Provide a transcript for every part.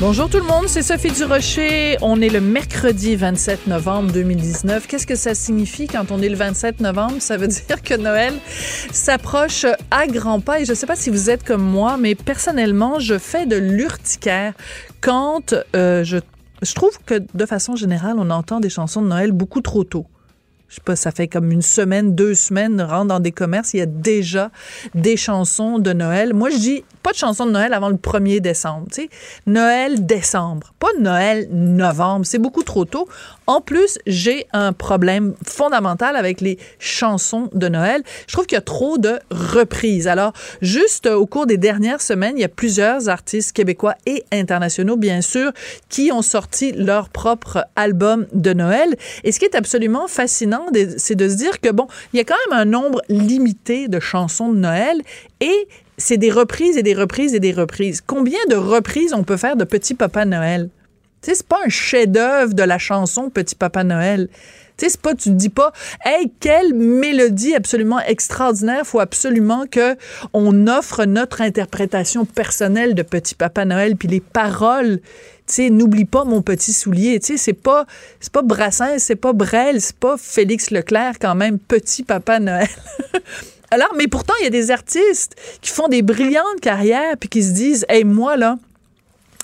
Bonjour tout le monde, c'est Sophie Durocher. On est le mercredi 27 novembre 2019. Qu'est-ce que ça signifie quand on est le 27 novembre? Ça veut dire que Noël s'approche à grands pas. Et je ne sais pas si vous êtes comme moi, mais personnellement, je fais de l'urticaire quand euh, je, je trouve que de façon générale, on entend des chansons de Noël beaucoup trop tôt je sais pas, ça fait comme une semaine, deux semaines, rentre dans des commerces, il y a déjà des chansons de Noël. Moi, je dis pas de chansons de Noël avant le 1er décembre. Noël décembre, pas Noël novembre, c'est beaucoup trop tôt. En plus, j'ai un problème fondamental avec les chansons de Noël. Je trouve qu'il y a trop de reprises. Alors, juste au cours des dernières semaines, il y a plusieurs artistes québécois et internationaux, bien sûr, qui ont sorti leur propre album de Noël. Et ce qui est absolument fascinant, c'est de se dire que, bon, il y a quand même un nombre limité de chansons de Noël et c'est des reprises et des reprises et des reprises. Combien de reprises on peut faire de Petit Papa Noël? Tu sais, c'est pas un chef-d'œuvre de la chanson Petit Papa Noël. Tu sais, c'est pas, tu te dis pas, hey, quelle mélodie absolument extraordinaire, faut absolument que on offre notre interprétation personnelle de Petit Papa Noël, puis les paroles, tu sais, n'oublie pas mon petit soulier, tu sais, c'est pas, c'est pas Brassens, c'est pas Brel, c'est pas Félix Leclerc quand même, Petit Papa Noël. Alors, mais pourtant, il y a des artistes qui font des brillantes carrières puis qui se disent, hey, moi, là,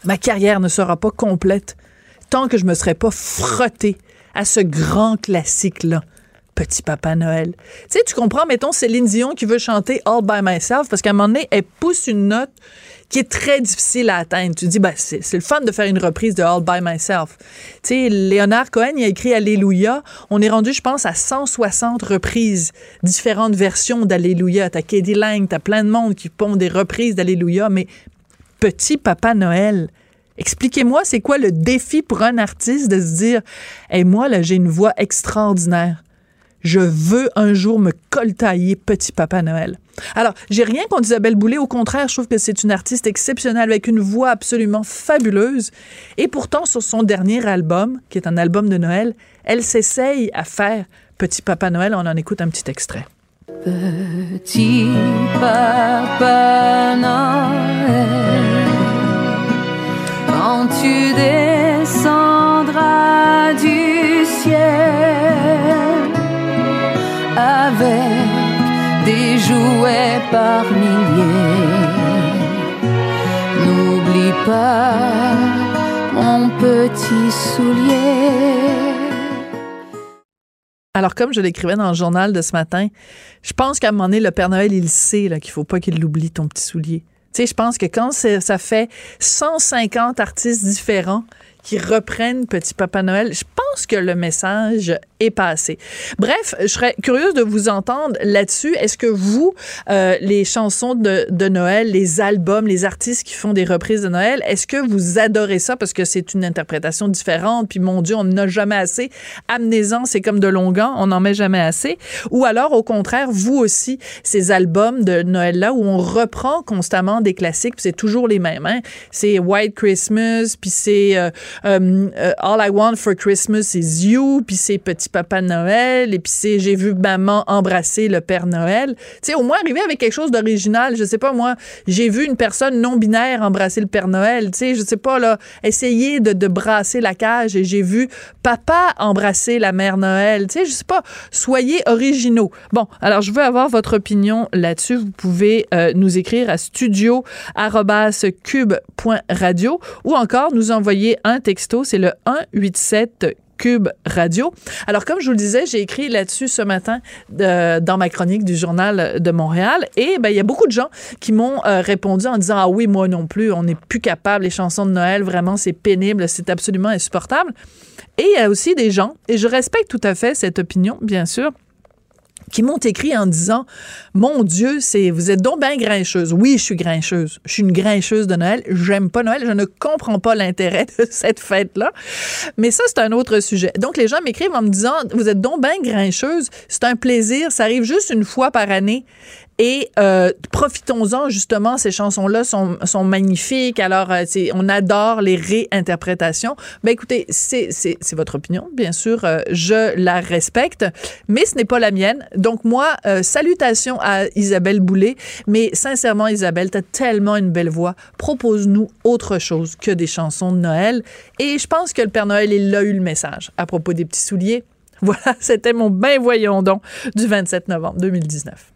ma carrière ne sera pas complète tant que je me serai pas frotté à ce grand classique-là. Petit Papa Noël. Tu sais, tu comprends, mettons Céline Dion qui veut chanter All by Myself parce qu'à un moment donné, elle pousse une note qui est très difficile à atteindre. Tu dis, ben, c'est, le fun de faire une reprise de All by Myself. Tu sais, Léonard Cohen, il a écrit Alléluia. On est rendu, je pense, à 160 reprises, différentes versions d'Alléluia. T'as Katie Lang, t'as plein de monde qui font des reprises d'Alléluia, mais Petit Papa Noël, Expliquez-moi, c'est quoi le défi pour un artiste de se dire, et moi, là, j'ai une voix extraordinaire? Je veux un jour me coltailler Petit Papa Noël. Alors, j'ai rien contre Isabelle Boulay. Au contraire, je trouve que c'est une artiste exceptionnelle avec une voix absolument fabuleuse. Et pourtant, sur son dernier album, qui est un album de Noël, elle s'essaye à faire Petit Papa Noël. On en écoute un petit extrait. Petit Papa Noël quand tu descendras du ciel avec des jouets par milliers. N'oublie pas mon petit soulier. Alors, comme je l'écrivais dans le journal de ce matin, je pense qu'à un moment donné, le Père Noël, il sait qu'il faut pas qu'il l'oublie, ton petit soulier. Tu sais, je pense que quand ça fait 150 artistes différents qui reprennent Petit Papa Noël, je pense que le message est passé. Bref, je serais curieuse de vous entendre là-dessus. Est-ce que vous, euh, les chansons de, de, Noël, les albums, les artistes qui font des reprises de Noël, est-ce que vous adorez ça? Parce que c'est une interprétation différente, puis mon Dieu, on n'en a jamais assez. Amenez-en, c'est comme de longan, on n'en met jamais assez. Ou alors, au contraire, vous aussi, ces albums de Noël-là où on reprend constamment des classiques, puis c'est toujours les mêmes. Hein? C'est White Christmas, puis c'est euh, euh, All I Want for Christmas is You, puis c'est Petit Papa Noël, et puis c'est j'ai vu maman embrasser le Père Noël. Tu sais, au moins arriver avec quelque chose d'original. Je sais pas, moi, j'ai vu une personne non binaire embrasser le Père Noël. Tu sais, je sais pas, là, essayer de, de brasser la cage et j'ai vu papa embrasser la Mère Noël. Tu sais, je sais pas, soyez originaux. Bon, alors je veux avoir votre opinion là-dessus. Vous pouvez euh, nous écrire à studio@cube.radio ou encore nous envoyer un texto, c'est le 187 Cube Radio. Alors, comme je vous le disais, j'ai écrit là-dessus ce matin dans ma chronique du Journal de Montréal et ben, il y a beaucoup de gens qui m'ont euh, répondu en disant Ah oui, moi non plus, on n'est plus capable, les chansons de Noël, vraiment, c'est pénible, c'est absolument insupportable. Et il y a aussi des gens, et je respecte tout à fait cette opinion, bien sûr, qui m'ont écrit en disant Mon Dieu, c'est vous êtes donc bien grincheuse. Oui, je suis grincheuse. Je suis une grincheuse de Noël. J'aime pas Noël. Je ne comprends pas l'intérêt de cette fête-là. Mais ça, c'est un autre sujet. Donc, les gens m'écrivent en me disant Vous êtes donc bien grincheuse. C'est un plaisir. Ça arrive juste une fois par année. Et euh, profitons-en justement, ces chansons-là sont, sont magnifiques. Alors, euh, on adore les réinterprétations. Ben écoutez, c'est votre opinion, bien sûr, euh, je la respecte, mais ce n'est pas la mienne. Donc moi, euh, salutations à Isabelle Boulay, mais sincèrement, Isabelle, tu as tellement une belle voix. Propose-nous autre chose que des chansons de Noël. Et je pense que le Père Noël, il a eu le message à propos des petits souliers. Voilà, c'était mon ben voyons donc du 27 novembre 2019.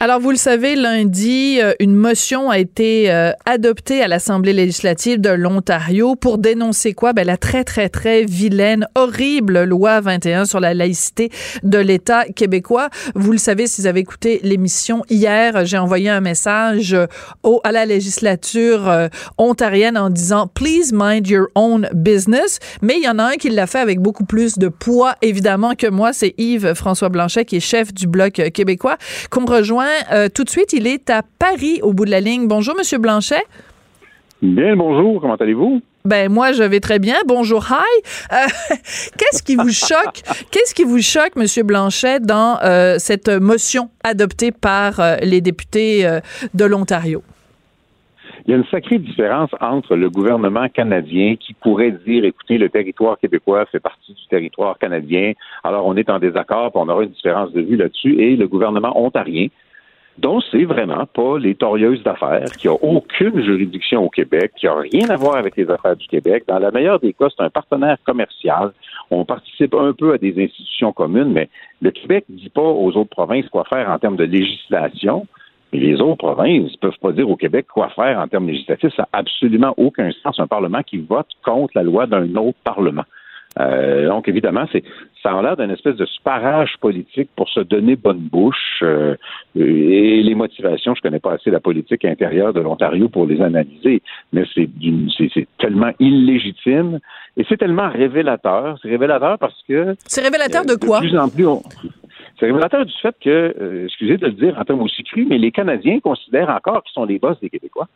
Alors, vous le savez, lundi, euh, une motion a été euh, adoptée à l'Assemblée législative de l'Ontario pour dénoncer quoi? Ben, la très, très, très vilaine, horrible loi 21 sur la laïcité de l'État québécois. Vous le savez, si vous avez écouté l'émission hier, j'ai envoyé un message euh, au, à la législature ontarienne en disant Please mind your own business. Mais il y en a un qui l'a fait avec beaucoup plus de poids, évidemment, que moi. C'est Yves François Blanchet, qui est chef du Bloc québécois, qu'on rejoint euh, tout de suite. Il est à Paris, au bout de la ligne. Bonjour, Monsieur Blanchet. Bien, bonjour. Comment allez-vous? Ben moi je vais très bien. Bonjour, hi. Euh, qu'est-ce qui vous choque Qu'est-ce qui vous choque, Monsieur Blanchet, dans euh, cette motion adoptée par les députés de l'Ontario? Il y a une sacrée différence entre le gouvernement canadien qui pourrait dire, écoutez, le territoire québécois fait partie du territoire canadien, alors on est en désaccord, puis on aura une différence de vue là-dessus, et le gouvernement ontarien dont c'est vraiment pas les torieuses d'affaires, qui a aucune juridiction au Québec, qui a rien à voir avec les affaires du Québec. Dans la meilleure des cas, c'est un partenaire commercial. On participe un peu à des institutions communes, mais le Québec ne dit pas aux autres provinces quoi faire en termes de législation. Mais les autres provinces ne peuvent pas dire au Québec quoi faire en termes législatifs. Ça n'a absolument aucun sens. Un Parlement qui vote contre la loi d'un autre Parlement. Euh, donc, évidemment, c'est ça a l'air d'une espèce de sparage politique pour se donner bonne bouche. Euh, et les motivations, je connais pas assez la politique intérieure de l'Ontario pour les analyser, mais c'est c'est tellement illégitime et c'est tellement révélateur. C'est révélateur parce que c'est révélateur de quoi? De plus en plus, c'est révélateur du fait que, euh, excusez de le dire en termes aussi crus, mais les Canadiens considèrent encore qu'ils sont les boss des Québécois.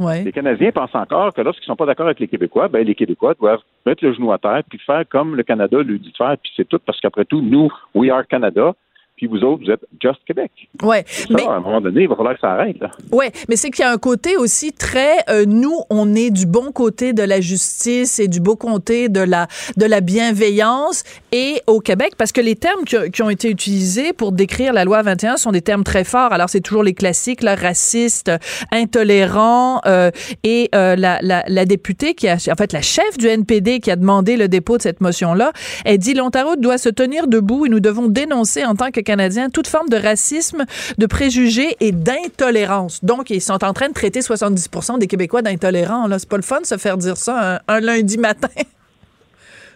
Les Canadiens pensent encore que lorsqu'ils ne sont pas d'accord avec les Québécois, ben, les Québécois doivent mettre le genou à terre puis faire comme le Canada lui dit de faire, puis c'est tout parce qu'après tout, nous, we are Canada, puis vous autres, vous êtes Just Québec. Ouais. mais à un moment donné, il va falloir que ça arrête. Là. Ouais, mais c'est qu'il y a un côté aussi très euh, nous, on est du bon côté de la justice et du beau côté de la de la bienveillance et au Québec parce que les termes qui, ont été utilisés pour décrire la loi 21 sont des termes très forts. Alors c'est toujours les classiques, là, raciste, intolérant euh, et euh, la, la, la députée qui a en fait la chef du NPD qui a demandé le dépôt de cette motion là, elle dit l'Ontario doit se tenir debout et nous devons dénoncer en tant que Canadiens toute forme de racisme, de préjugés et d'intolérance. Donc, ils sont en train de traiter 70% des Québécois d'intolérants. C'est pas le fun de se faire dire ça un, lundi matin.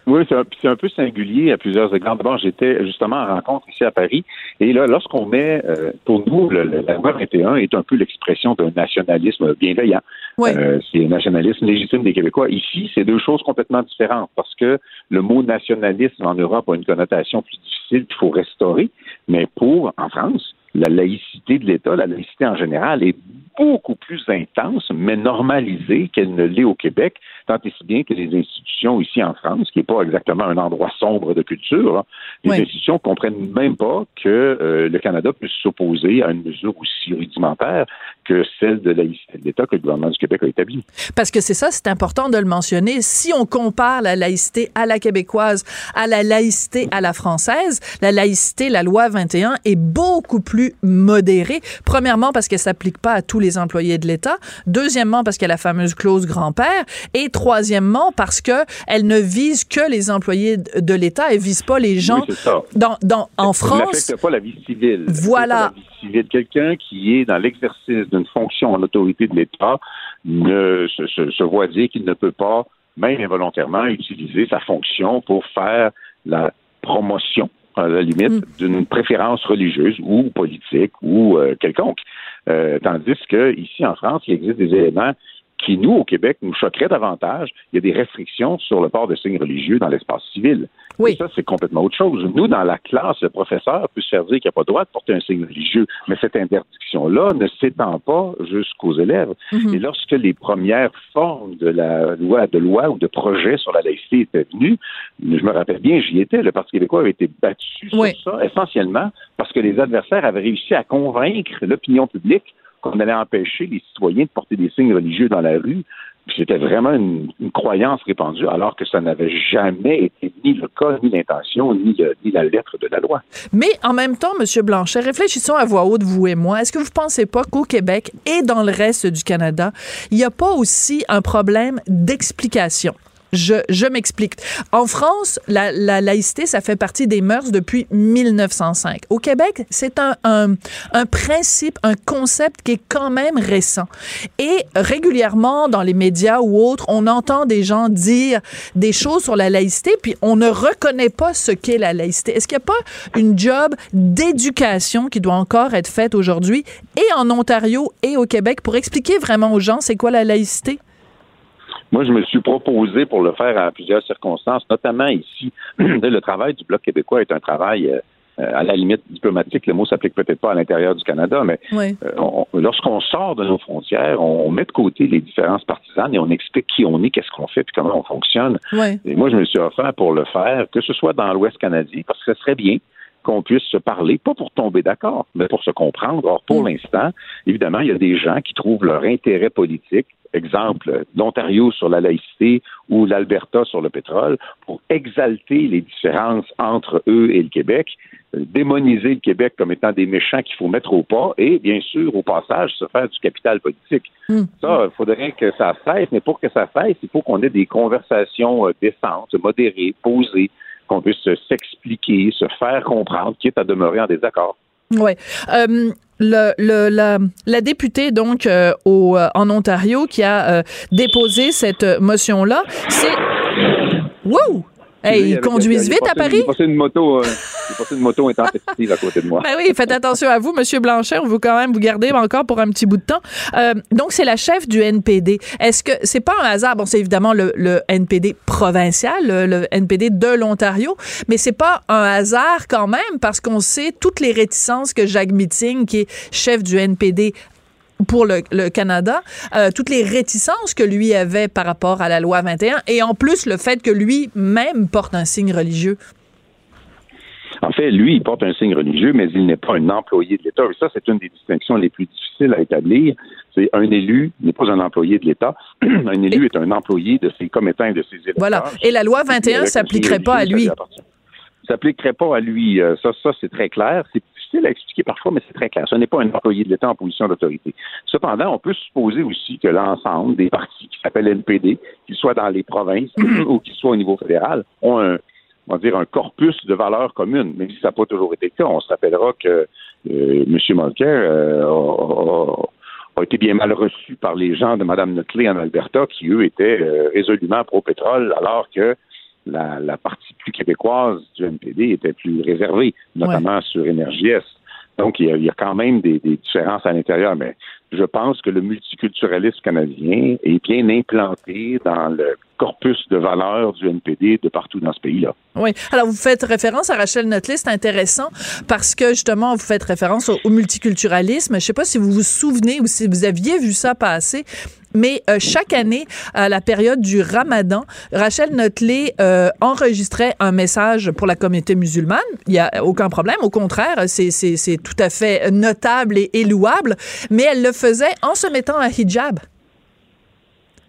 Oui, c'est un, peu singulier à plusieurs égards. D'abord, j'étais justement en rencontre ici à Paris, et là, lorsqu'on met, euh, pour nous, le, la loi 21 est un peu l'expression d'un nationalisme bienveillant. Euh, c'est un nationalisme légitime des Québécois. Ici, c'est deux choses complètement différentes, parce que le mot nationalisme en Europe a une connotation plus difficile qu'il faut restaurer. Mais pour, en France, la laïcité de l'État, la laïcité en général, est beaucoup plus intense, mais normalisée qu'elle ne l'est au Québec, tant et si bien que les institutions ici en France, qui n'est pas exactement un endroit sombre de culture, hein, les institutions comprennent même pas que euh, le Canada puisse s'opposer à une mesure aussi rudimentaire que celle de laïcité de l'État que le gouvernement du Québec a établie. Parce que c'est ça, c'est important de le mentionner. Si on compare la laïcité à la québécoise à la laïcité à la française, la laïcité, la loi 21 est beaucoup plus modérée. Premièrement, parce qu'elle s'applique pas à tous les employés de l'État. Deuxièmement, parce qu'il y a la fameuse clause grand-père. Et troisièmement, parce que elle ne vise que les employés de l'État. Elle vise pas les gens dans, dans, en France. n'affecte pas la vie civile. Voilà. Quelqu'un qui est dans l'exercice d'une fonction en autorité de l'État ne se, se voit dire qu'il ne peut pas, même involontairement, utiliser sa fonction pour faire la promotion à la limite, Mm. d'une préférence religieuse ou politique ou euh, quelconque. Euh, tandis que ici en France, il existe des éléments qui, nous, au Québec, nous choqueraient davantage. Il y a des restrictions sur le port de signes religieux dans l'espace civil. Oui. Et ça, c'est complètement autre chose. Nous, dans la classe, le professeur peut se faire dire qu'il n'a pas le droit de porter un signe religieux, mais cette interdiction-là ne s'étend pas jusqu'aux élèves. Mhm. Et lorsque les premières formes de la loi, de loi ou de projet sur la laïcité étaient venues, je me rappelle bien, j'y étais, le Parti québécois avait été battu Oui. sur ça, essentiellement parce que les adversaires avaient réussi à convaincre l'opinion publique qu'on allait empêcher les citoyens de porter des signes religieux dans la rue. C'était vraiment une, croyance répandue, alors que ça n'avait jamais été ni le cas, ni l'intention, ni, ni la lettre de la loi. Mais en même temps, Monsieur Blanchet, réfléchissons à voix haute, vous et moi. Est-ce que vous pensez pas qu'au Québec et dans le reste du Canada, il n'y a pas aussi un problème d'explication? Je, je m'explique. En France, la, la laïcité, ça fait partie des mœurs depuis 1905. Au Québec, c'est un, un, un principe, un concept qui est quand même récent. Et régulièrement, dans les médias ou autres, on entend des gens dire des choses sur la laïcité, puis on ne reconnaît pas ce qu'est la laïcité. Est-ce qu'il n'y a pas une job d'éducation qui doit encore être faite aujourd'hui, et en Ontario et au Québec, pour expliquer vraiment aux gens c'est quoi la laïcité? Moi, je me suis proposé pour le faire à plusieurs circonstances, notamment ici. le travail du Bloc québécois est un travail euh, euh, à la limite diplomatique. Le mot s'applique peut-être pas à l'intérieur du Canada, mais Oui. euh, on- lorsqu'on sort de nos frontières, on, on met de côté les différences partisanes et on explique qui on est, qu'est-ce qu'on fait, puis comment on fonctionne. Oui. Et moi, je me suis offert pour le faire, que ce soit dans l'Ouest canadien, parce que ce serait bien qu'on puisse se parler, pas pour tomber d'accord, mais pour se comprendre. Or, pour Mm. l'instant, évidemment, il y a des gens qui trouvent leur intérêt politique, exemple, l'Ontario sur la laïcité ou l'Alberta sur le pétrole, pour exalter les différences entre eux et le Québec, démoniser le Québec comme étant des méchants qu'il faut mettre au pas et, bien sûr, au passage, se faire du capital politique. Mm. Ça, il faudrait que ça cesse, mais pour que ça cesse, il faut qu'on ait des conversations euh, décentes, modérées, posées, qu'on puisse s'expliquer, se faire comprendre, quitte à demeurer en désaccord. Oui. Euh, la, députée, donc, euh, au, euh, en Ontario, qui a déposé cette euh, motion-là, c'est. Wow! Hey, ils conduisent vite à Paris? Il a passé une moto, euh, une moto intempestive à côté de moi. Ben oui, faites attention à vous, Monsieur Blanchet. On veut quand même vous garder encore pour un petit bout de temps. Euh, donc, c'est la chef du NPD. Est-ce que c'est pas un hasard? Bon, c'est évidemment le, le NPD provincial, le, le NPD de l'Ontario, mais c'est pas un hasard quand même parce qu'on sait toutes les réticences que Jacques Meeting, qui est chef du NPD pour le, le Canada, euh, toutes les réticences que lui avait par rapport à la loi 21 et en plus le fait que lui-même porte un signe religieux. En fait, lui, il porte un signe religieux, mais il n'est pas un employé de l'État. Et ça, c'est une des distinctions les plus difficiles à établir. C'est un élu n'est pas un employé de l'État. un élu est un employé de ses commettants et de ses électeurs. Voilà. Et la loi 21 Avec un s'appliquerait pas à ça lui. appartient. s'appliquerait pas à lui. Euh, Ça, ça c'est très clair. Difficile à expliquer parfois, mais c'est très clair. Ce n'est pas un employé de l'État en position d'autorité. Cependant, on peut supposer aussi que l'ensemble des partis qui s'appellent NPD, qu'ils soient dans les provinces ou qu'ils soient au niveau fédéral, ont un, on va dire, un corpus de valeurs communes. Même si ça n'a pas toujours été le cas, on se rappellera que euh, M. Mulcair euh, a, a- a été bien mal reçu par les gens de Mme Nutley en Alberta, qui, eux, étaient euh, résolument pro-pétrole, alors que la, la partie plus québécoise du NPD était plus réservée, notamment sur Énergie Est. Donc, il y, a, il y a quand même des, des différences à l'intérieur, mais je pense que le multiculturalisme canadien est bien implanté dans le corpus de valeurs du NPD de partout dans ce pays-là. Oui. Alors, vous faites référence à Rachel Notley, c'est intéressant parce que justement, vous faites référence au, multiculturalisme. Je ne sais pas si vous vous souvenez ou si vous aviez vu ça passer. Mais euh, chaque année, à la période du Ramadan, Rachel Notley euh, enregistrait un message pour la communauté musulmane. Il n'y a aucun problème. Au contraire, c'est tout à fait notable et, et louable. Mais elle le faisait en se mettant un hijab.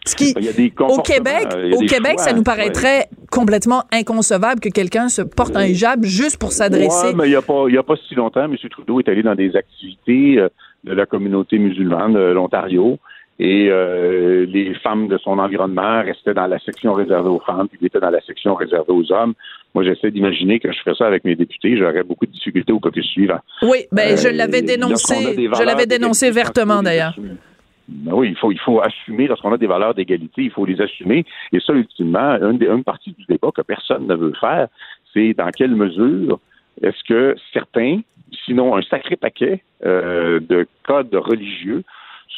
Ce qui, Il y a des au Québec, euh, a au des Québec, choix, ça nous ouais. paraîtrait complètement inconcevable que quelqu'un se porte un hijab juste pour s'adresser. Ouais, mais il n'y a, pas- a si longtemps, M. Trudeau est allé dans des activités euh, de la communauté musulmane de l'Ontario et euh, les femmes de son environnement restaient dans la section réservée aux femmes, puis il était dans la section réservée aux hommes. Moi, j'essaie d'imaginer que je ferais ça avec mes députés, j'aurais beaucoup de difficultés au caucus suivant. Oui, ben je Euh, l'avais lorsqu'on a dénoncé, je l'avais dénoncé vertement d'ailleurs. Ben oui, il faut, il faut assumer, lorsqu'on a des valeurs d'égalité, il faut les assumer. Et ça, ultimement, une, une partie du débat que personne ne veut faire, c'est dans quelle mesure est-ce que certains, sinon un sacré paquet euh, de codes religieux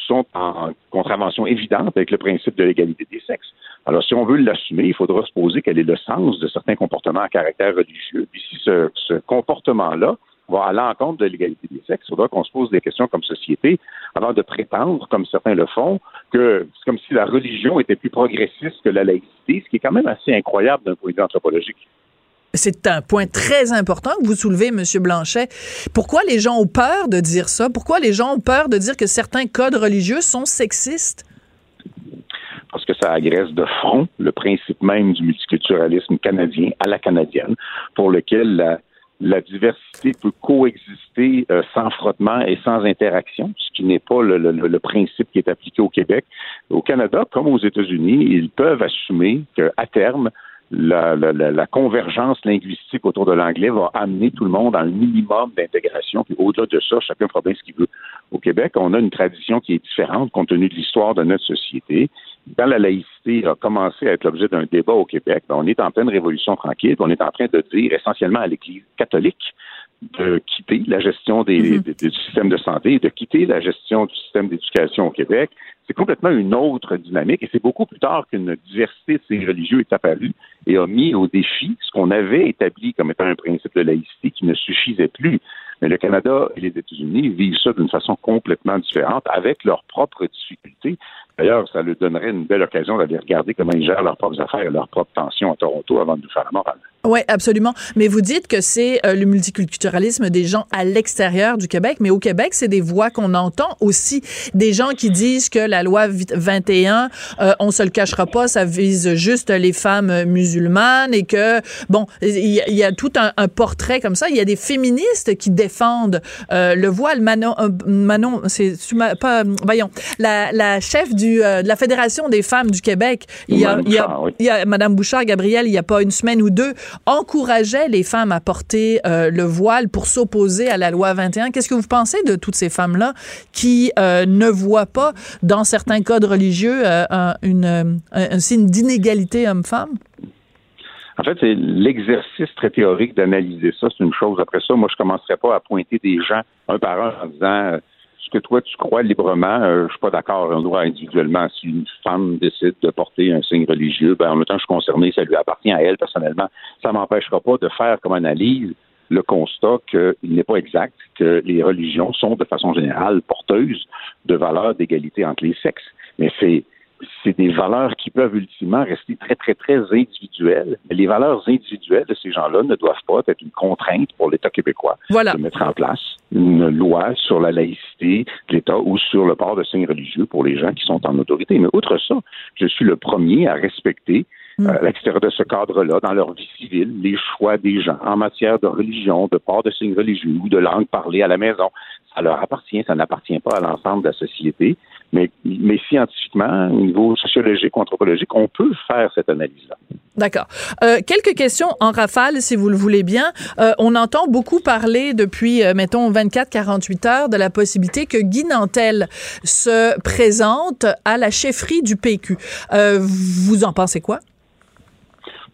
sont en contravention évidente avec le principe de l'égalité des sexes. Alors, si on veut l'assumer, il faudra se poser quel est le sens de certains comportements à caractère religieux. Puis si ce, ce comportement-là va à l'encontre de l'égalité des sexes, il faudra qu'on se pose des questions comme société avant de prétendre, comme certains le font, que c'est comme si la religion était plus progressiste que la laïcité, ce qui est quand même assez incroyable d'un point de vue anthropologique. C'est un point très important que vous soulevez, M. Blanchet. Pourquoi les gens ont peur de dire ça? Pourquoi les gens ont peur de dire que certains codes religieux sont sexistes? Parce que ça agresse de front le principe même du multiculturalisme canadien à la canadienne, pour lequel la, diversité peut coexister euh, sans frottement et sans interaction, ce qui n'est pas le, principe qui est appliqué au Québec. Au Canada, comme aux États-Unis, ils peuvent assumer qu'à terme, la, convergence linguistique autour de l'anglais va amener tout le monde à un minimum d'intégration. Puis au-delà de ça, chacun fera bien ce qu'il veut. Au Québec, on a une tradition qui est différente compte tenu de l'histoire de notre société. Quand la laïcité a commencé à être l'objet d'un débat au Québec, ben, on est en pleine révolution tranquille. On est en train de dire essentiellement à l'Église catholique de quitter la gestion des, mm-hmm. du système de santé, de quitter la gestion du système d'éducation au Québec. C'est complètement une autre dynamique et c'est beaucoup plus tard qu'une diversité de ces religieux est apparue et a mis au défi ce qu'on avait établi comme étant un principe de laïcité qui ne suffisait plus. Mais le Canada et les États-Unis vivent ça d'une façon complètement différente, avec leurs propres difficultés. D'ailleurs, ça leur donnerait une belle occasion d'aller regarder comment ils gèrent leurs propres affaires et leurs propres tensions à Toronto avant de nous faire la morale. Oui, absolument. Mais vous dites que c'est euh, le multiculturalisme des gens à l'extérieur du Québec, mais au Québec, c'est des voix qu'on entend aussi. Des gens qui disent que la loi 21, euh, on se le cachera pas, ça vise juste les femmes musulmanes et que, bon, il y, a tout un, portrait comme ça. Il y a des féministes qui défendent euh, le voile. Manon, euh, Manon c'est pas, voyons, la, la chef du, de la Fédération des femmes du Québec, il y a, y y Madame Bouchard, Gabrielle, il y a pas une semaine ou deux, encourageait les femmes à porter euh, le voile pour s'opposer à la loi 21. Qu'est-ce que vous pensez de toutes ces femmes-là qui euh, ne voient pas dans certains codes religieux euh, un, une, un signe d'inégalité homme-femme? En fait, c'est l'exercice très théorique d'analyser ça, c'est une chose. Après ça, moi, je commencerai pas à pointer des gens un par un en disant ce que toi tu crois librement, euh, je suis pas d'accord. On doit individuellement, si une femme décide de porter un signe religieux, ben en même temps, je suis concerné, ça lui appartient à elle personnellement. Ça m'empêchera pas de faire comme analyse le constat qu'il n'est pas exact que les religions sont de façon générale porteuses de valeurs d'égalité entre les sexes. Mais c'est c'est des valeurs qui peuvent ultimement rester très, très, très individuelles. Mais les valeurs individuelles de ces gens-là ne doivent pas être une contrainte pour l'État québécois de mettre en place une loi sur la laïcité de l'État ou sur le port de signes religieux pour les gens qui sont en autorité. Mais outre ça, je suis le premier à respecter. Euh, à l'extérieur de ce cadre-là, dans leur vie civile, les choix des gens en matière de religion, de port de signes religieux ou de langue parlée à la maison. Ça leur appartient, ça n'appartient pas à l'ensemble de la société. Mais, mais scientifiquement, au niveau sociologique ou anthropologique, on peut faire cette analyse-là. D'accord. Euh, quelques questions en rafale, si vous le voulez bien. Euh, on entend beaucoup parler depuis, euh, mettons, 24-48 heures de la possibilité que Guy Nantel se présente à la chefferie du PQ. Euh, vous en pensez quoi?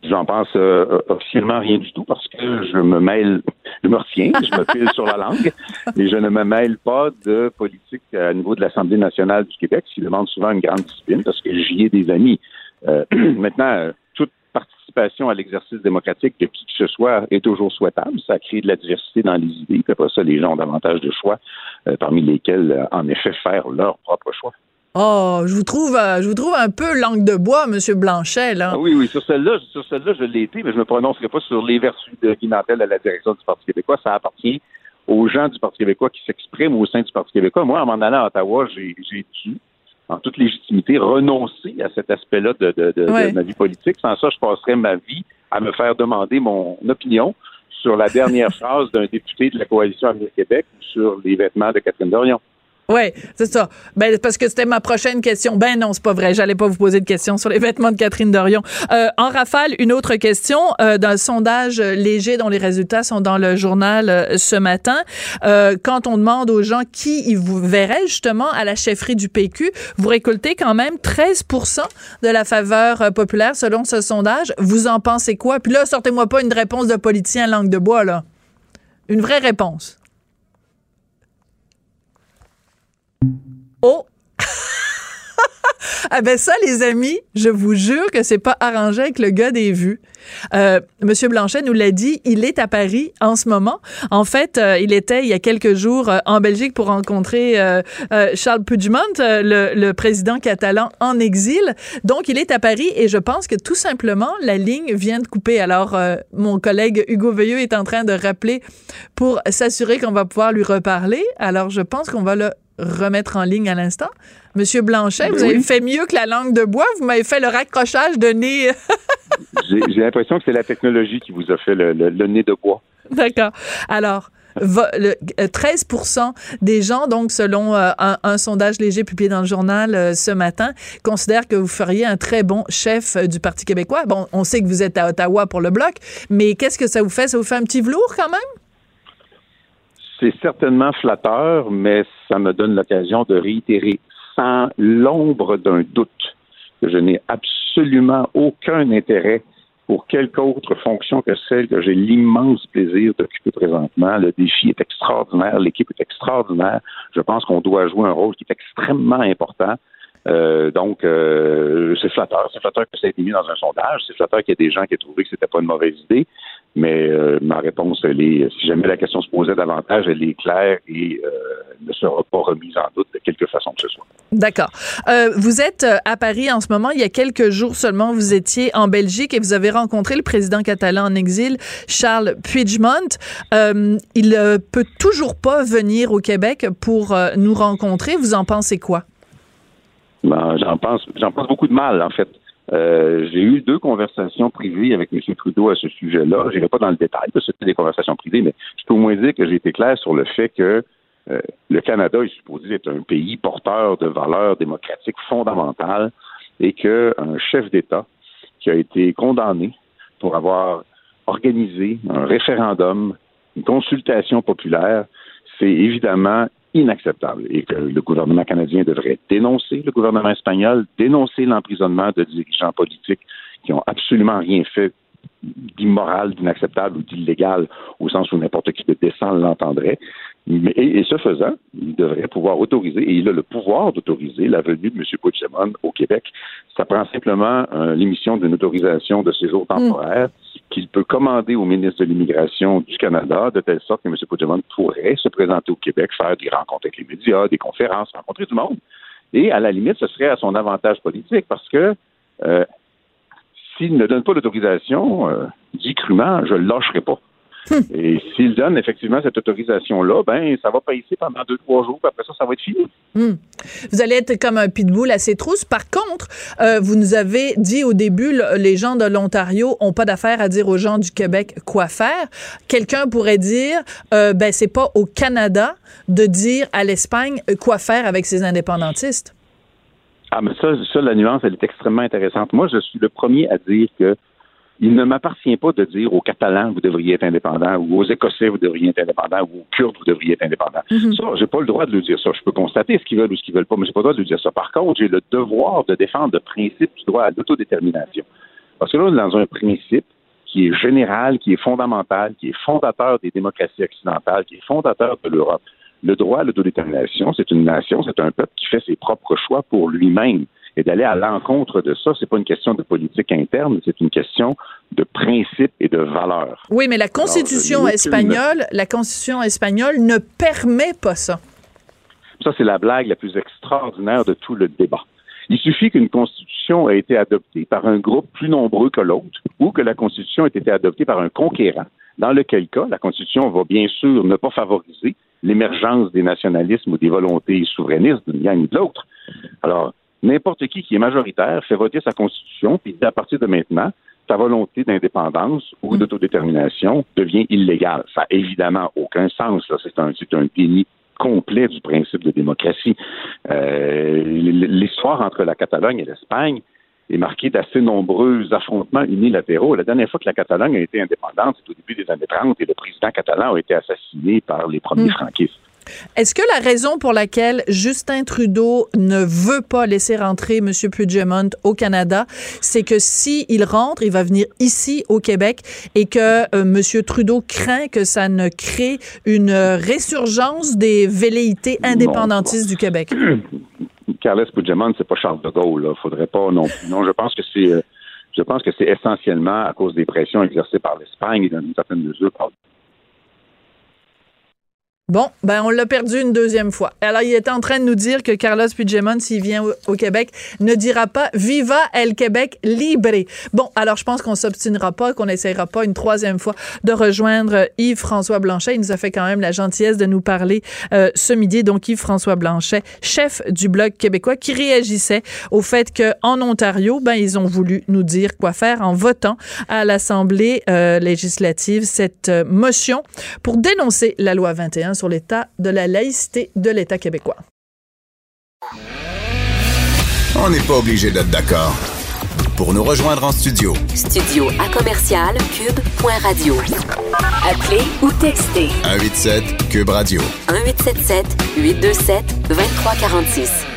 J'en pense euh, officiellement rien du tout parce que je me mêle, je me retiens, je me pile sur la langue, mais je ne me mêle pas de politique à niveau de l'Assemblée nationale du Québec, ce qui demande souvent une grande discipline parce que j'y ai des amis. Euh, maintenant, euh, toute participation à l'exercice démocratique de qui que ce soit est toujours souhaitable. Ça crée de la diversité dans les idées. Puis après ça, les gens ont davantage de choix, parmi lesquels, en effet, faire leur propre choix. Oh, je vous trouve, euh, je vous trouve un peu langue de bois, Monsieur Blanchet, là. Ah oui, oui, sur celle-là, sur celle-là, je l'ai été, mais je ne me prononcerai pas sur les vertus de Guy à la direction du Parti québécois. Ça appartient aux gens du Parti québécois qui s'expriment au sein du Parti québécois. Moi, en m'en allant à Ottawa, j'ai dû, en toute légitimité, renoncer à cet aspect-là de, de, de, ma vie politique. Sans ça, je passerais ma vie à me faire demander mon opinion sur la dernière phrase d'un député de la coalition Avenir Québec sur les vêtements de Catherine Dorion. Oui, c'est ça. Ben, parce que c'était ma prochaine question. Ben non, c'est pas vrai. J'allais pas vous poser de questions sur les vêtements de Catherine Dorion. Euh, en rafale, une autre question. Euh, d'un sondage léger dont les résultats sont dans le journal euh, ce matin, euh, quand on demande aux gens qui ils vous verraient justement à la chefferie du PQ, vous récoltez quand même 13% de la faveur euh, populaire selon ce sondage. Vous en pensez quoi? Puis là, sortez-moi pas une réponse de politicien langue de bois, là. Une vraie réponse. Oh! ah ben ça, les amis, je vous jure que c'est pas arrangé avec le gars des vues. Euh, Monsieur Blanchet nous l'a dit, il est à Paris en ce moment. En fait, euh, il était il y a quelques jours euh, en Belgique pour rencontrer Charles Puigdemont, le, le, président catalan en exil. Donc, il est à Paris et je pense que tout simplement, la ligne vient de couper. Alors, mon collègue Hugo Veilleux est en train de rappeler pour s'assurer qu'on va pouvoir lui reparler. Alors, je pense qu'on va le remettre en ligne à l'instant. Monsieur Blanchet, vous avez fait mieux que la langue de bois. Vous m'avez fait le raccrochage de nez. J'ai l'impression que c'est la technologie qui vous a fait le, nez de bois. D'accord. Alors, le, 13 euh, des gens, donc selon euh, un, sondage léger publié dans le journal euh, ce matin, considèrent que vous feriez un très bon chef du Parti québécois. Bon, on sait que vous êtes à Ottawa pour le bloc, mais qu'est-ce que ça vous fait? Ça vous fait un petit velours quand même? C'est certainement flatteur, mais ça me donne l'occasion de réitérer sans l'ombre d'un doute que je n'ai absolument aucun intérêt pour quelque autre fonction que celle que j'ai l'immense plaisir d'occuper présentement. Le défi est extraordinaire, l'équipe est extraordinaire. Je pense qu'on doit jouer un rôle qui est extrêmement important. Euh, donc, euh, c'est flatteur. C'est flatteur que ça ait été mis dans un sondage. C'est flatteur qu'il y ait des gens qui aient trouvé que c'était pas une mauvaise idée. Mais euh, ma réponse, elle est, si jamais la question se posait davantage, elle est claire et euh, ne sera pas remise en doute de quelque façon que ce soit. D'accord. Euh, vous êtes à Paris en ce moment. Il y a quelques jours seulement, vous étiez en Belgique et vous avez rencontré le président catalan en exil, Charles Puigdemont. il peut toujours pas venir au Québec pour nous rencontrer. Vous en pensez quoi? Ben, j'en pense, j'en beaucoup de mal, en fait. Euh, j'ai eu deux conversations privées avec M. Trudeau à ce sujet-là. Je n'irai pas dans le détail parce que c'était des conversations privées, mais je peux au moins dire que j'ai été clair sur le fait que euh, le Canada est supposé être un pays porteur de valeurs démocratiques fondamentales et qu'un chef d'État qui a été condamné pour avoir organisé un référendum, une consultation populaire, c'est évidemment inacceptable et que le gouvernement canadien devrait dénoncer le gouvernement espagnol, dénoncer l'emprisonnement de dirigeants politiques qui ont absolument rien fait d'immoral, d'inacceptable ou d'illégal, au sens où n'importe qui de décent l'entendrait. Et, et, ce faisant, il devrait pouvoir autoriser, et il a le pouvoir d'autoriser la venue de M. Puigdemont au Québec. Ça prend simplement euh, l'émission d'une autorisation de séjour mm. temporaire qu'il peut commander au ministre de l'Immigration du Canada, de telle sorte que M. Puigdemont pourrait se présenter au Québec, faire des rencontres avec les médias, des conférences, rencontrer le monde. Et à la limite, ce serait à son avantage politique parce que euh, s'il ne donne pas l'autorisation, euh, dit crûment, je ne lâcherai pas. Et s'il donne effectivement cette autorisation-là, ben ça va pas ici pendant deux, trois jours, puis après ça, ça va être fini. Hmm. Vous allez être comme un pitbull à ses trousses. Par contre, euh, vous nous avez dit au début, les gens de l'Ontario ont pas d'affaire à dire aux gens du Québec quoi faire. Quelqu'un pourrait dire, euh, ben c'est pas au Canada de dire à l'Espagne quoi faire avec ses indépendantistes. Ah, mais ça, ça, la nuance, elle est extrêmement intéressante. Moi, je suis le premier à dire que il ne m'appartient pas de dire aux Catalans, vous devriez être indépendants, ou aux Écossais, vous devriez être indépendants, ou aux Kurdes, vous devriez être indépendants. Mm Ça, j'ai pas le droit de lui dire ça. Je peux constater ce qu'ils veulent ou ce qu'ils veulent pas, mais j'ai pas le droit de lui dire ça. Par contre, j'ai le devoir de défendre le principe du droit à l'autodétermination. Parce que là, on est dans un principe qui est général, qui est fondamental, qui est fondateur des démocraties occidentales, qui est fondateur de l'Europe. Le droit à l'autodétermination, c'est une nation, c'est un peuple qui fait ses propres choix pour lui-même. Et d'aller à l'encontre de ça, c'est pas une question de politique interne, c'est une question de principe et de valeur. Oui, mais la Constitution espagnole, la Constitution espagnole ne permet pas ça. Ça, c'est la blague la plus extraordinaire de tout le débat. Il suffit qu'une constitution ait été adoptée par un groupe plus nombreux que l'autre ou que la constitution ait été adoptée par un conquérant, dans lequel cas la constitution va bien sûr ne pas favoriser l'émergence des nationalismes ou des volontés souverainistes d'une gang ou de l'autre. Alors, n'importe qui qui est majoritaire fait voter sa constitution, puis à partir de maintenant, sa volonté d'indépendance ou mm. d'autodétermination devient illégale. Ça n'a évidemment aucun sens. C'est un, un déni complet du principe de démocratie. Euh, l'histoire entre la Catalogne et l'Espagne est marquée d'assez nombreux affrontements unilatéraux. La dernière fois que la Catalogne a été indépendante, c'est au début des années 30 et le président catalan a été assassiné par les premiers mm. franquistes. Est-ce que la raison pour laquelle Justin Trudeau ne veut pas laisser rentrer M. Puigdemont au Canada, c'est que si il rentre, il va venir ici au Québec et que euh, M. Trudeau craint que ça ne crée une résurgence des velléités indépendantistes du Québec? Carles Puigdemont, c'est pas Charles de Gaulle. Là. Faudrait pas non Non, je pense que c'est, euh, je pense que c'est essentiellement à cause des pressions exercées par l'Espagne et dans une certaine mesure par Bon, ben on l'a perdu une deuxième fois. Alors, il était en train de nous dire que Carlos Puigdemont, s'il vient au, Québec, ne dira pas Viva el Québec libre. Bon, alors je pense qu'on s'obstinera pas, qu'on n'essayera pas une troisième fois de rejoindre Yves-François Blanchet. Il nous a fait quand même la gentillesse de nous parler euh, ce midi. Donc, Yves-François Blanchet, chef du Bloc québécois, qui réagissait au fait qu'en Ontario, ben, ils ont voulu nous dire quoi faire en votant à l'Assemblée euh, législative cette euh, motion pour dénoncer la loi 21 sur l'état de la laïcité de l'État québécois. On n'est pas obligé d'être d'accord. Pour nous rejoindre en studio. Studio à commercial cube.radio. Appelez ou textez. 187 cube radio. 1877 827 2346.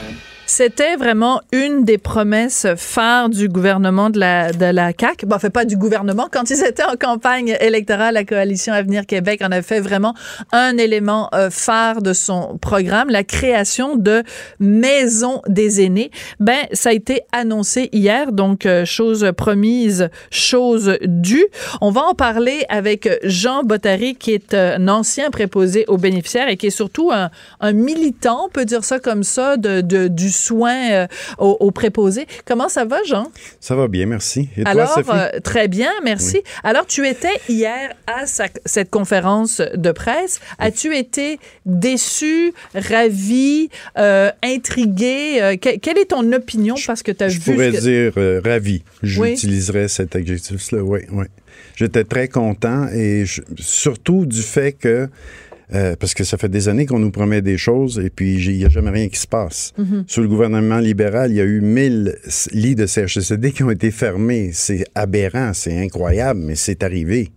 C'était vraiment une des promesses phares du gouvernement de la, de la CAQ. Bon, fait pas du gouvernement. Quand ils étaient en campagne électorale, la coalition Avenir Québec en a fait vraiment un élément euh, phare de son programme, la création de maisons des aînés. Ben, ça a été annoncé hier, donc euh, chose promise, chose due. On va en parler avec Jean Bottary, qui est euh, un ancien préposé aux bénéficiaires et qui est surtout un, militant, on peut dire ça comme ça, de, de du soins euh, aux, préposés. Comment ça va, Jean? Ça va bien, merci. Et Alors, toi, Sophie? Euh, très bien, merci. Alors, tu étais hier à cette conférence de presse. As-tu été déçu, ravi, euh, intrigué? quelle est ton opinion? Parce que tu as vu... Je pourrais dire ravi. J'utiliserais cet adjectif-là, oui, oui. J'étais très content et surtout du fait que euh, parce que ça fait des années qu'on nous promet des choses et puis il n'y a jamais rien qui se passe. Mhm. Sous le gouvernement libéral, il y a eu 1000 lits de CHSLD qui ont été fermés. C'est aberrant, c'est incroyable, mais c'est arrivé.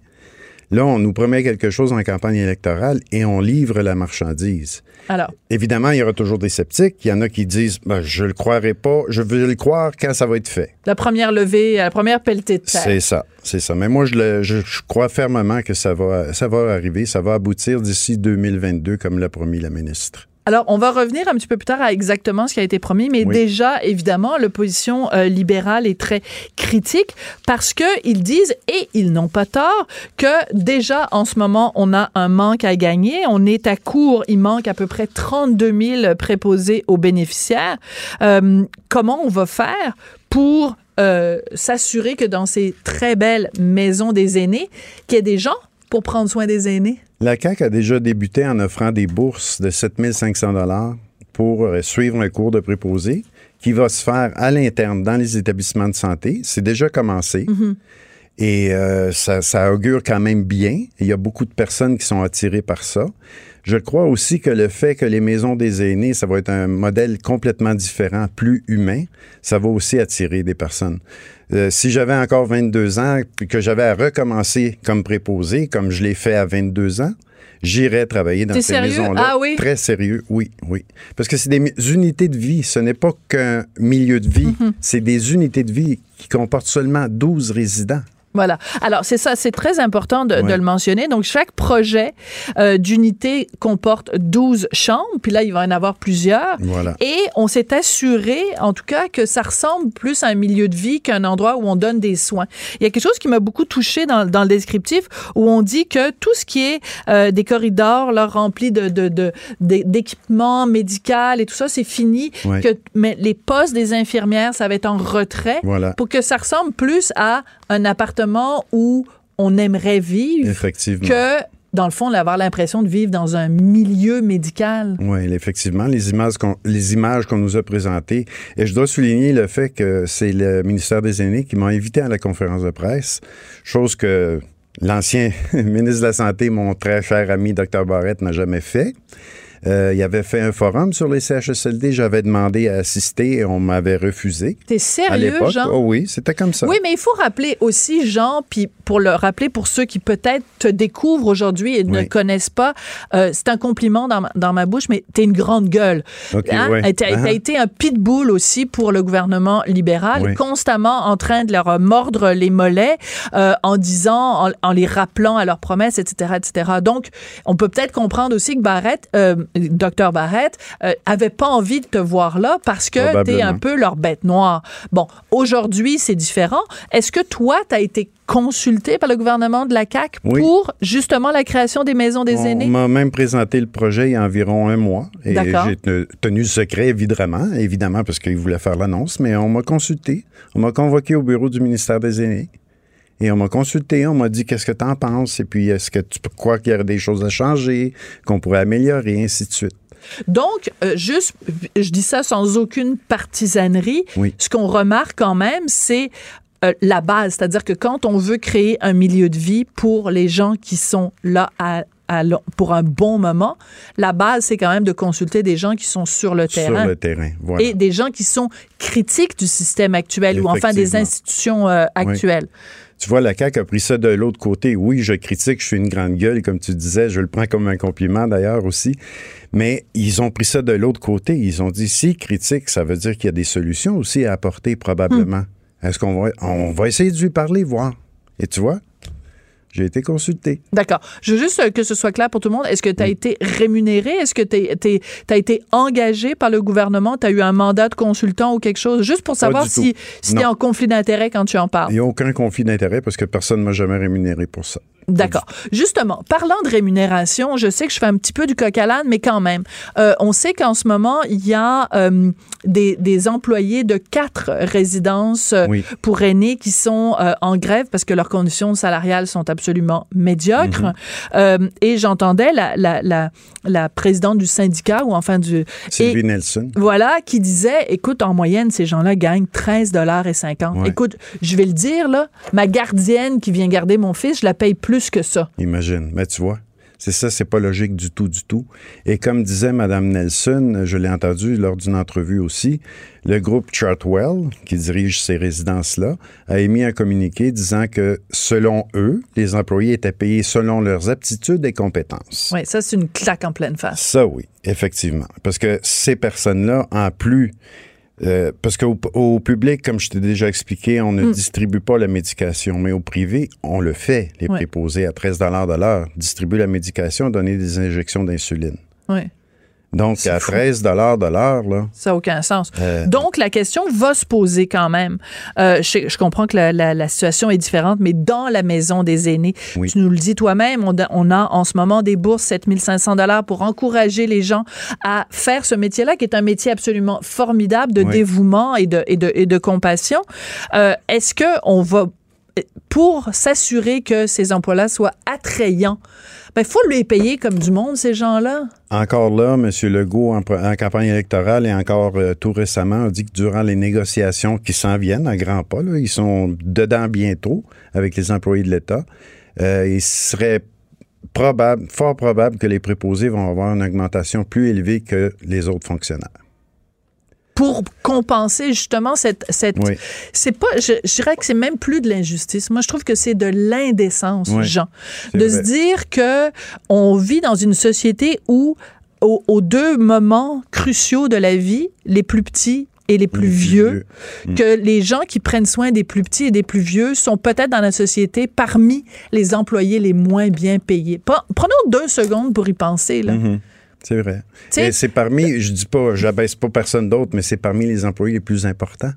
Là, on nous promet quelque chose en campagne électorale et on livre la marchandise. Alors? Évidemment, il y aura toujours des sceptiques. Il y en a qui disent ben, Je le croirai pas, je veux le croire quand ça va être fait. La première levée, la première pelletée de terre. C'est ça, c'est ça. Mais moi, je, je, crois fermement que ça va, ça va arriver, ça va aboutir d'ici 2022, comme l'a promis la ministre. Alors, on va revenir un petit peu plus tard à exactement ce qui a été promis, mais déjà, évidemment, l'opposition euh, libérale est très critique parce que ils disent, et ils n'ont pas tort, que déjà, en ce moment, on a un manque à gagner. On est à court, il manque à peu près 32 000 préposés aux bénéficiaires. Euh, comment on va faire pour euh, s'assurer que dans ces très belles maisons des aînés, qu'il y ait des gens pour prendre soin des aînés? La CAQ a déjà débuté en offrant des bourses de 7500 dollars pour euh, suivre un cours de préposé qui va se faire à l'interne dans les établissements de santé. C'est déjà commencé. Mm-hmm. Et euh, ça, ça, augure quand même bien. Il y a beaucoup de personnes qui sont attirées par ça. Je crois aussi que le fait que les maisons des aînés, ça va être un modèle complètement différent, plus humain, ça va aussi attirer des personnes. Euh, si j'avais encore 22 ans puis que j'avais à recommencer comme préposé, comme je l'ai fait à 22 ans, j'irais travailler dans ces maisons-là. Ah, oui? Très sérieux, oui, oui. Parce que c'est des unités de vie, ce n'est pas qu'un milieu de vie, mm-hmm. c'est des unités de vie qui comportent seulement 12 résidents. Voilà. Alors, c'est ça, c'est très important de, le mentionner. Donc, chaque projet euh, d'unité comporte 12 chambres, puis là, il va y en avoir plusieurs. Voilà. Et on s'est assuré, en tout cas, que ça ressemble plus à un milieu de vie qu'un endroit où on donne des soins. Il y a quelque chose qui m'a beaucoup touché dans, dans, le descriptif, où on dit que tout ce qui est euh, des corridors là, remplis de, de, d'équipements médicaux et tout ça, c'est fini. Que, mais les postes des infirmières, ça va être en retrait voilà. pour que ça ressemble plus à un appartement où on aimerait vivre effectivement. que dans le fond, d'avoir l'impression de vivre dans un milieu médical. Oui, effectivement, les images qu'on, les images qu'on nous a présentées. Et je dois souligner le fait que c'est le ministère des Aînés qui m'a invité à la conférence de presse, chose que l'ancien ministre de la Santé, mon très cher ami Dr Barrett, n'a jamais fait. Euh, il avait fait un forum sur les CHSLD. J'avais demandé à assister et on m'avait refusé. T'es sérieux, Jean? oh oui, c'était comme ça. Oui, mais il faut rappeler aussi, Jean, puis pour le rappeler pour ceux qui peut-être te découvrent aujourd'hui et ne Oui. connaissent pas, euh, c'est un compliment dans ma, dans ma bouche, mais t'es une grande gueule. OK, Hein? T'as Uh-huh. été un pitbull aussi pour le gouvernement libéral, Oui. constamment en train de leur mordre les mollets euh, en disant, en, en les rappelant à leurs promesses, etc., etc. Donc, on peut peut-être comprendre aussi que Barrett, euh, Dr Barrett, euh, avait pas envie de te voir là parce que t'es Probablement. un peu leur bête noire. Bon, aujourd'hui, c'est différent. Est-ce que toi, t'as été consulté par le gouvernement de la CAQ Oui. pour justement la création des maisons des On aînés? m'a même présenté le projet il y a environ un mois. Et j'ai te- tenu le secret, évidemment, évidemment, parce qu'il voulait faire l'annonce, mais on m'a consulté. On m'a convoqué au bureau du ministère des Aînés. Et on m'a consulté, on m'a dit qu'est-ce que tu en penses, et puis est-ce que tu crois qu'il y aurait des choses à changer, qu'on pourrait améliorer, et ainsi de suite. Donc, euh, juste, je dis ça sans aucune partisanerie. Oui. Ce qu'on remarque quand même, c'est euh, la base. C'est-à-dire que quand on veut créer un milieu de vie pour les gens qui sont là à, à lo- pour un bon moment, la base, c'est quand même de consulter des gens qui sont sur le terrain. Sur le terrain, voilà. Et des gens qui sont critiques du système actuel ou enfin des institutions euh, actuelles. Tu vois, la CAQ a pris ça de l'autre côté. Oui, je critique, je suis une grande gueule, comme tu disais, je le prends comme un compliment d'ailleurs aussi. Mais ils ont pris ça de l'autre côté. Ils ont dit, si critique, ça veut dire qu'il y a des solutions aussi à apporter probablement. Est-ce qu'on va, on va essayer de lui parler, voir. Et tu vois, j'ai été consulté. D'accord. Je veux juste euh, que ce soit clair pour tout le monde. Est-ce que tu as été rémunéré? Est-ce que tu as été engagé par le gouvernement? Tu as eu un mandat de consultant ou quelque chose? Juste pour savoir si, si tu es en conflit d'intérêt quand tu en parles. Il n'y a aucun conflit d'intérêt parce que personne ne m'a jamais rémunéré pour ça. D'accord. Justement, parlant de rémunération, je sais que je fais un petit peu du coq à l'âne, mais quand même, euh, on sait qu'en ce moment, il y a euh, des, des employés de quatre résidences euh, Oui. pour aînés qui sont euh, en grève parce que leurs conditions salariales sont absolument médiocres. Mhm. Et j'entendais la, la, la, la présidente du syndicat, ou enfin du... Sylvie et- Nelson. voilà, qui disait, écoute, en moyenne, ces gens-là gagnent 13 dollars et 50. Ouais. Écoute, je vais le dire, là, ma gardienne qui vient garder mon fils, je la paye plus que ça. Imagine. Mais tu vois, c'est ça, c'est pas logique du tout, du tout. Et comme disait Mme Nelson, je l'ai entendu lors d'une entrevue aussi, le groupe Chartwell, qui dirige ces résidences-là, a émis un communiqué disant que, selon eux, les employés étaient payés selon leurs aptitudes et compétences. Oui, ça, c'est une claque en pleine face. Ça, oui, effectivement. Parce que ces personnes-là, en plus, euh, parce qu'au au public, comme je t'ai déjà expliqué, on ne distribue pas la médication, mais au privé, on le fait, les Ouais. préposés à 13 de l'heure, distribuer la médication, donner des injections d'insuline. Oui, Donc, à 13 de l'heure, là, ça n'a aucun sens. Euh, Donc, la question va se poser quand même. Euh, je, je comprends que la, la- la situation est différente, mais dans la maison des aînés, Oui. tu nous le dis toi-même, on, a- on a en ce moment des bourses 7500 dollars pour encourager les gens à faire ce métier-là, qui est un métier absolument formidable de Oui. dévouement et de, et de, et de compassion. Euh, Est-ce que on va pour s'assurer que ces emplois-là soient attrayants, il faut les payer comme du monde, ces gens-là. Encore là, M. Legault, en, campagne électorale et encore euh, tout récemment, a dit que durant les négociations qui s'en viennent à grands pas, ils sont dedans bientôt avec les employés de l'État, euh, il serait probable, fort probable que les préposés vont avoir une augmentation plus élevée que les autres fonctionnaires. Pour compenser justement cette cette Oui. c'est pas je, je dirais que c'est même plus de l'injustice moi je trouve que c'est de l'indécence Oui, Jean de vrai. se dire que on vit dans une société où au- aux deux moments cruciaux de la vie les plus petits et les plus Les vieux, vieux. que les gens qui prennent soin des plus petits et des plus vieux sont peut-être dans la société parmi les employés les moins bien payés. Prenons deux secondes pour y penser. Là. Mhm. C'est vrai. c'est parmi, je dis pas, j'abaisse pas personne d'autre, mais c'est parmi les employés les plus importants.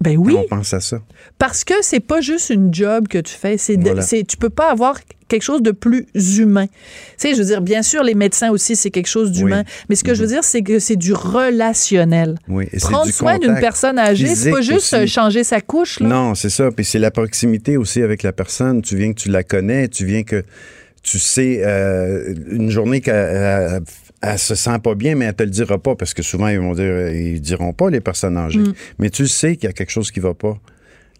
Ben oui. On pense à ça. Parce que c'est pas juste une job que tu fais, c'est Voilà. tu peux pas avoir quelque chose de plus humain. Tu sais, je veux dire bien sûr les médecins aussi c'est quelque chose d'humain, Oui. mais ce que je veux dire c'est que c'est du relationnel. Oui. Et c'est Prendre du soin d'une personne âgée, c'est pas juste aussi. euh, changer sa couche là. Non, c'est ça. Puis c'est la proximité aussi avec la personne. Tu viens que tu la connais, tu viens que tu sais euh, une journée qu'elle elle, se sent pas bien, mais elle te le dira pas parce que souvent ils vont dire ils diront pas les personnes âgées. Mm. Mais tu sais qu'il y a quelque chose qui va pas.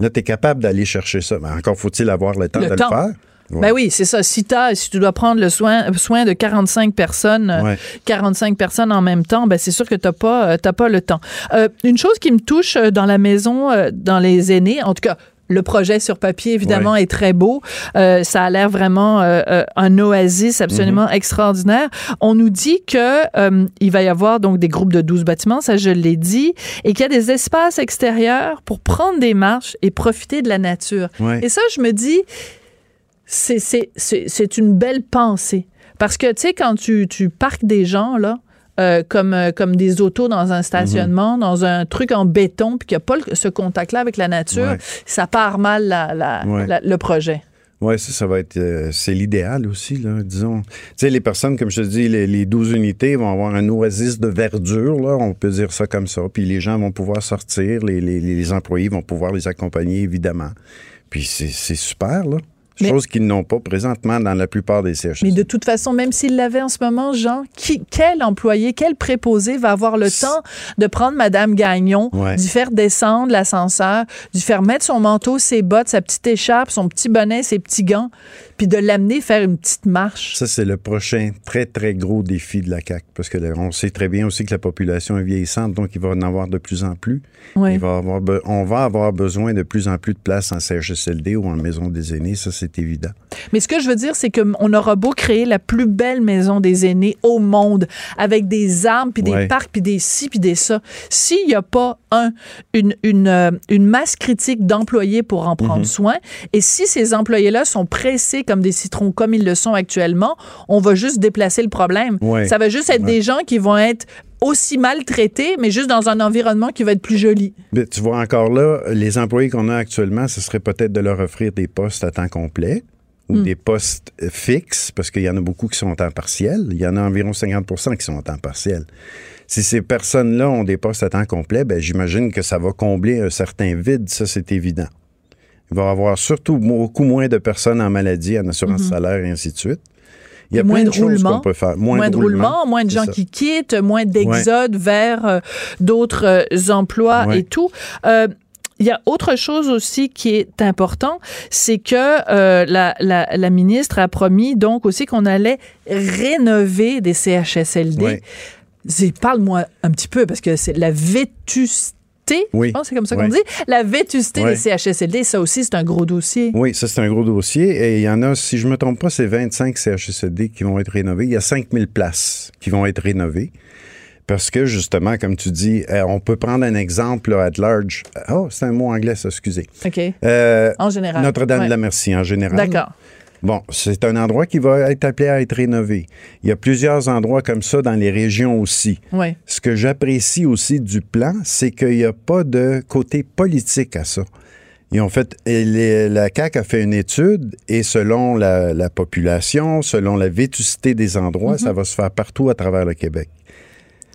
Là, tu es capable d'aller chercher ça. Mais encore faut-il avoir le temps Le de temps. le faire. Ouais. Ben oui, c'est ça. Si, t'as- si tu dois prendre le soin, soin de 45 personnes, euh, Ouais. 45 personnes en même temps, ben c'est sûr que t'as pas, euh, t'as pas le temps. Euh, une chose qui me touche euh, dans la maison, euh, dans les aînés, en tout cas. Le projet sur papier, évidemment, est très beau. Euh, ça a l'air vraiment euh, euh, un oasis absolument Mhm. extraordinaire. On nous dit que euh, il va y avoir donc des groupes de 12 bâtiments, ça je l'ai dit, et qu'il y a des espaces extérieurs pour prendre des marches et profiter de la nature. Ouais. Et ça, je me dis, c'est une belle pensée. Parce que, tu sais, quand tu, tu parques des gens, là, euh, comme, euh, comme des autos dans un stationnement, Mhm. dans un truc en béton, puis qu'il n'y a pas le- ce contact-là avec la nature, Ouais. ça part mal la- la- Ouais. la- le projet. Oui, ça, ça va être. euh, c'est l'idéal aussi, là, disons. Tu sais, les personnes, comme je te dis, les, les 12 unités vont avoir un oasis de verdure, là, on peut dire ça comme ça. Puis les gens vont pouvoir sortir, les, les- les employés vont pouvoir les accompagner, évidemment. Puis c'est super, là. Mais- Chose qu'ils n'ont pas présentement dans la plupart des CHS. Mais de toute façon, même s'il l'avait en ce moment, Jean, qui, quel employé, quel préposé va avoir le temps de prendre Madame Gagnon, Ouais. d'y faire descendre l'ascenseur, d'y faire mettre son manteau, ses bottes, sa petite écharpe, son petit bonnet, ses petits gants, puis de l'amener faire une petite marche? Ça, c'est le prochain très, très gros défi de la CAQ. Parce que là, on sait très bien aussi que la population est vieillissante, donc il va en avoir de plus en plus. Oui. Il va avoir be- on va avoir besoin de plus en plus de places en CHSLD ou en maison des aînés, ça, c'est évident. Mais ce que je veux dire, c'est qu'on aura beau créer la plus belle maison des aînés au monde, avec des arbres, puis des Ouais. parcs, puis des ci, puis des ça, s'il n'y a pas, un, une, une, euh, une masse critique d'employés pour en Mhm. prendre soin, et si ces employés-là sont pressés comme des citrons, comme ils le sont actuellement, on va juste déplacer le problème. Ouais. Ça va juste être Ouais. des gens qui vont être aussi mal traités, mais juste dans un environnement qui va être plus joli. Mais tu vois encore là, les employés qu'on a actuellement, ce serait peut-être de leur offrir des postes à temps complet ou Hmm. des postes euh, fixes, parce qu'il y en a beaucoup qui sont en temps partiel. Il y en a environ 50 qui sont en temps partiel. Si ces personnes-là ont des postes à temps complet, ben, j'imagine que ça va combler un certain vide, ça c'est évident. Il va y avoir surtout beaucoup moins de personnes en maladie, en assurance salaire et ainsi de suite. Il y a. Moins plein de de choses roulement. qu'on peut faire. Moins, de roulement, moins de gens ça. qui quittent, moins d'exode vers euh, d'autres euh, emplois Ouais. et tout. Euh, il y a autre chose aussi qui est important, c'est que euh, la, la, la ministre a promis donc aussi qu'on allait rénover des CHSLD. Ouais. Parle-moi un petit peu parce que c'est la vétusté. Oui. Je pense que c'est comme ça qu'on dit. La vétusté des CHSLD, ça aussi, c'est un gros dossier. Oui, ça, c'est un gros dossier. Et il y en a, si je ne me trompe pas, c'est 25 CHSLD qui vont être rénovés. Il y a 5000 places qui vont être rénovées. Parce que, justement, comme tu dis, euh, on peut prendre un exemple là, at large. Oh, c'est un mot anglais, ça, excusez. OK. Euh, En général. Notre-Dame Ouais. de la Merci, en général. D'accord. Bon, c'est un endroit qui va être appelé à être rénové. Il y a plusieurs endroits comme ça dans les régions aussi. Ce que j'apprécie aussi du plan, c'est qu'il n'y a pas de côté politique à ça. Ils ont fait, les- la CAQ a fait une étude et selon la, la population, selon la vétusté des endroits, ça va se faire partout à travers le Québec.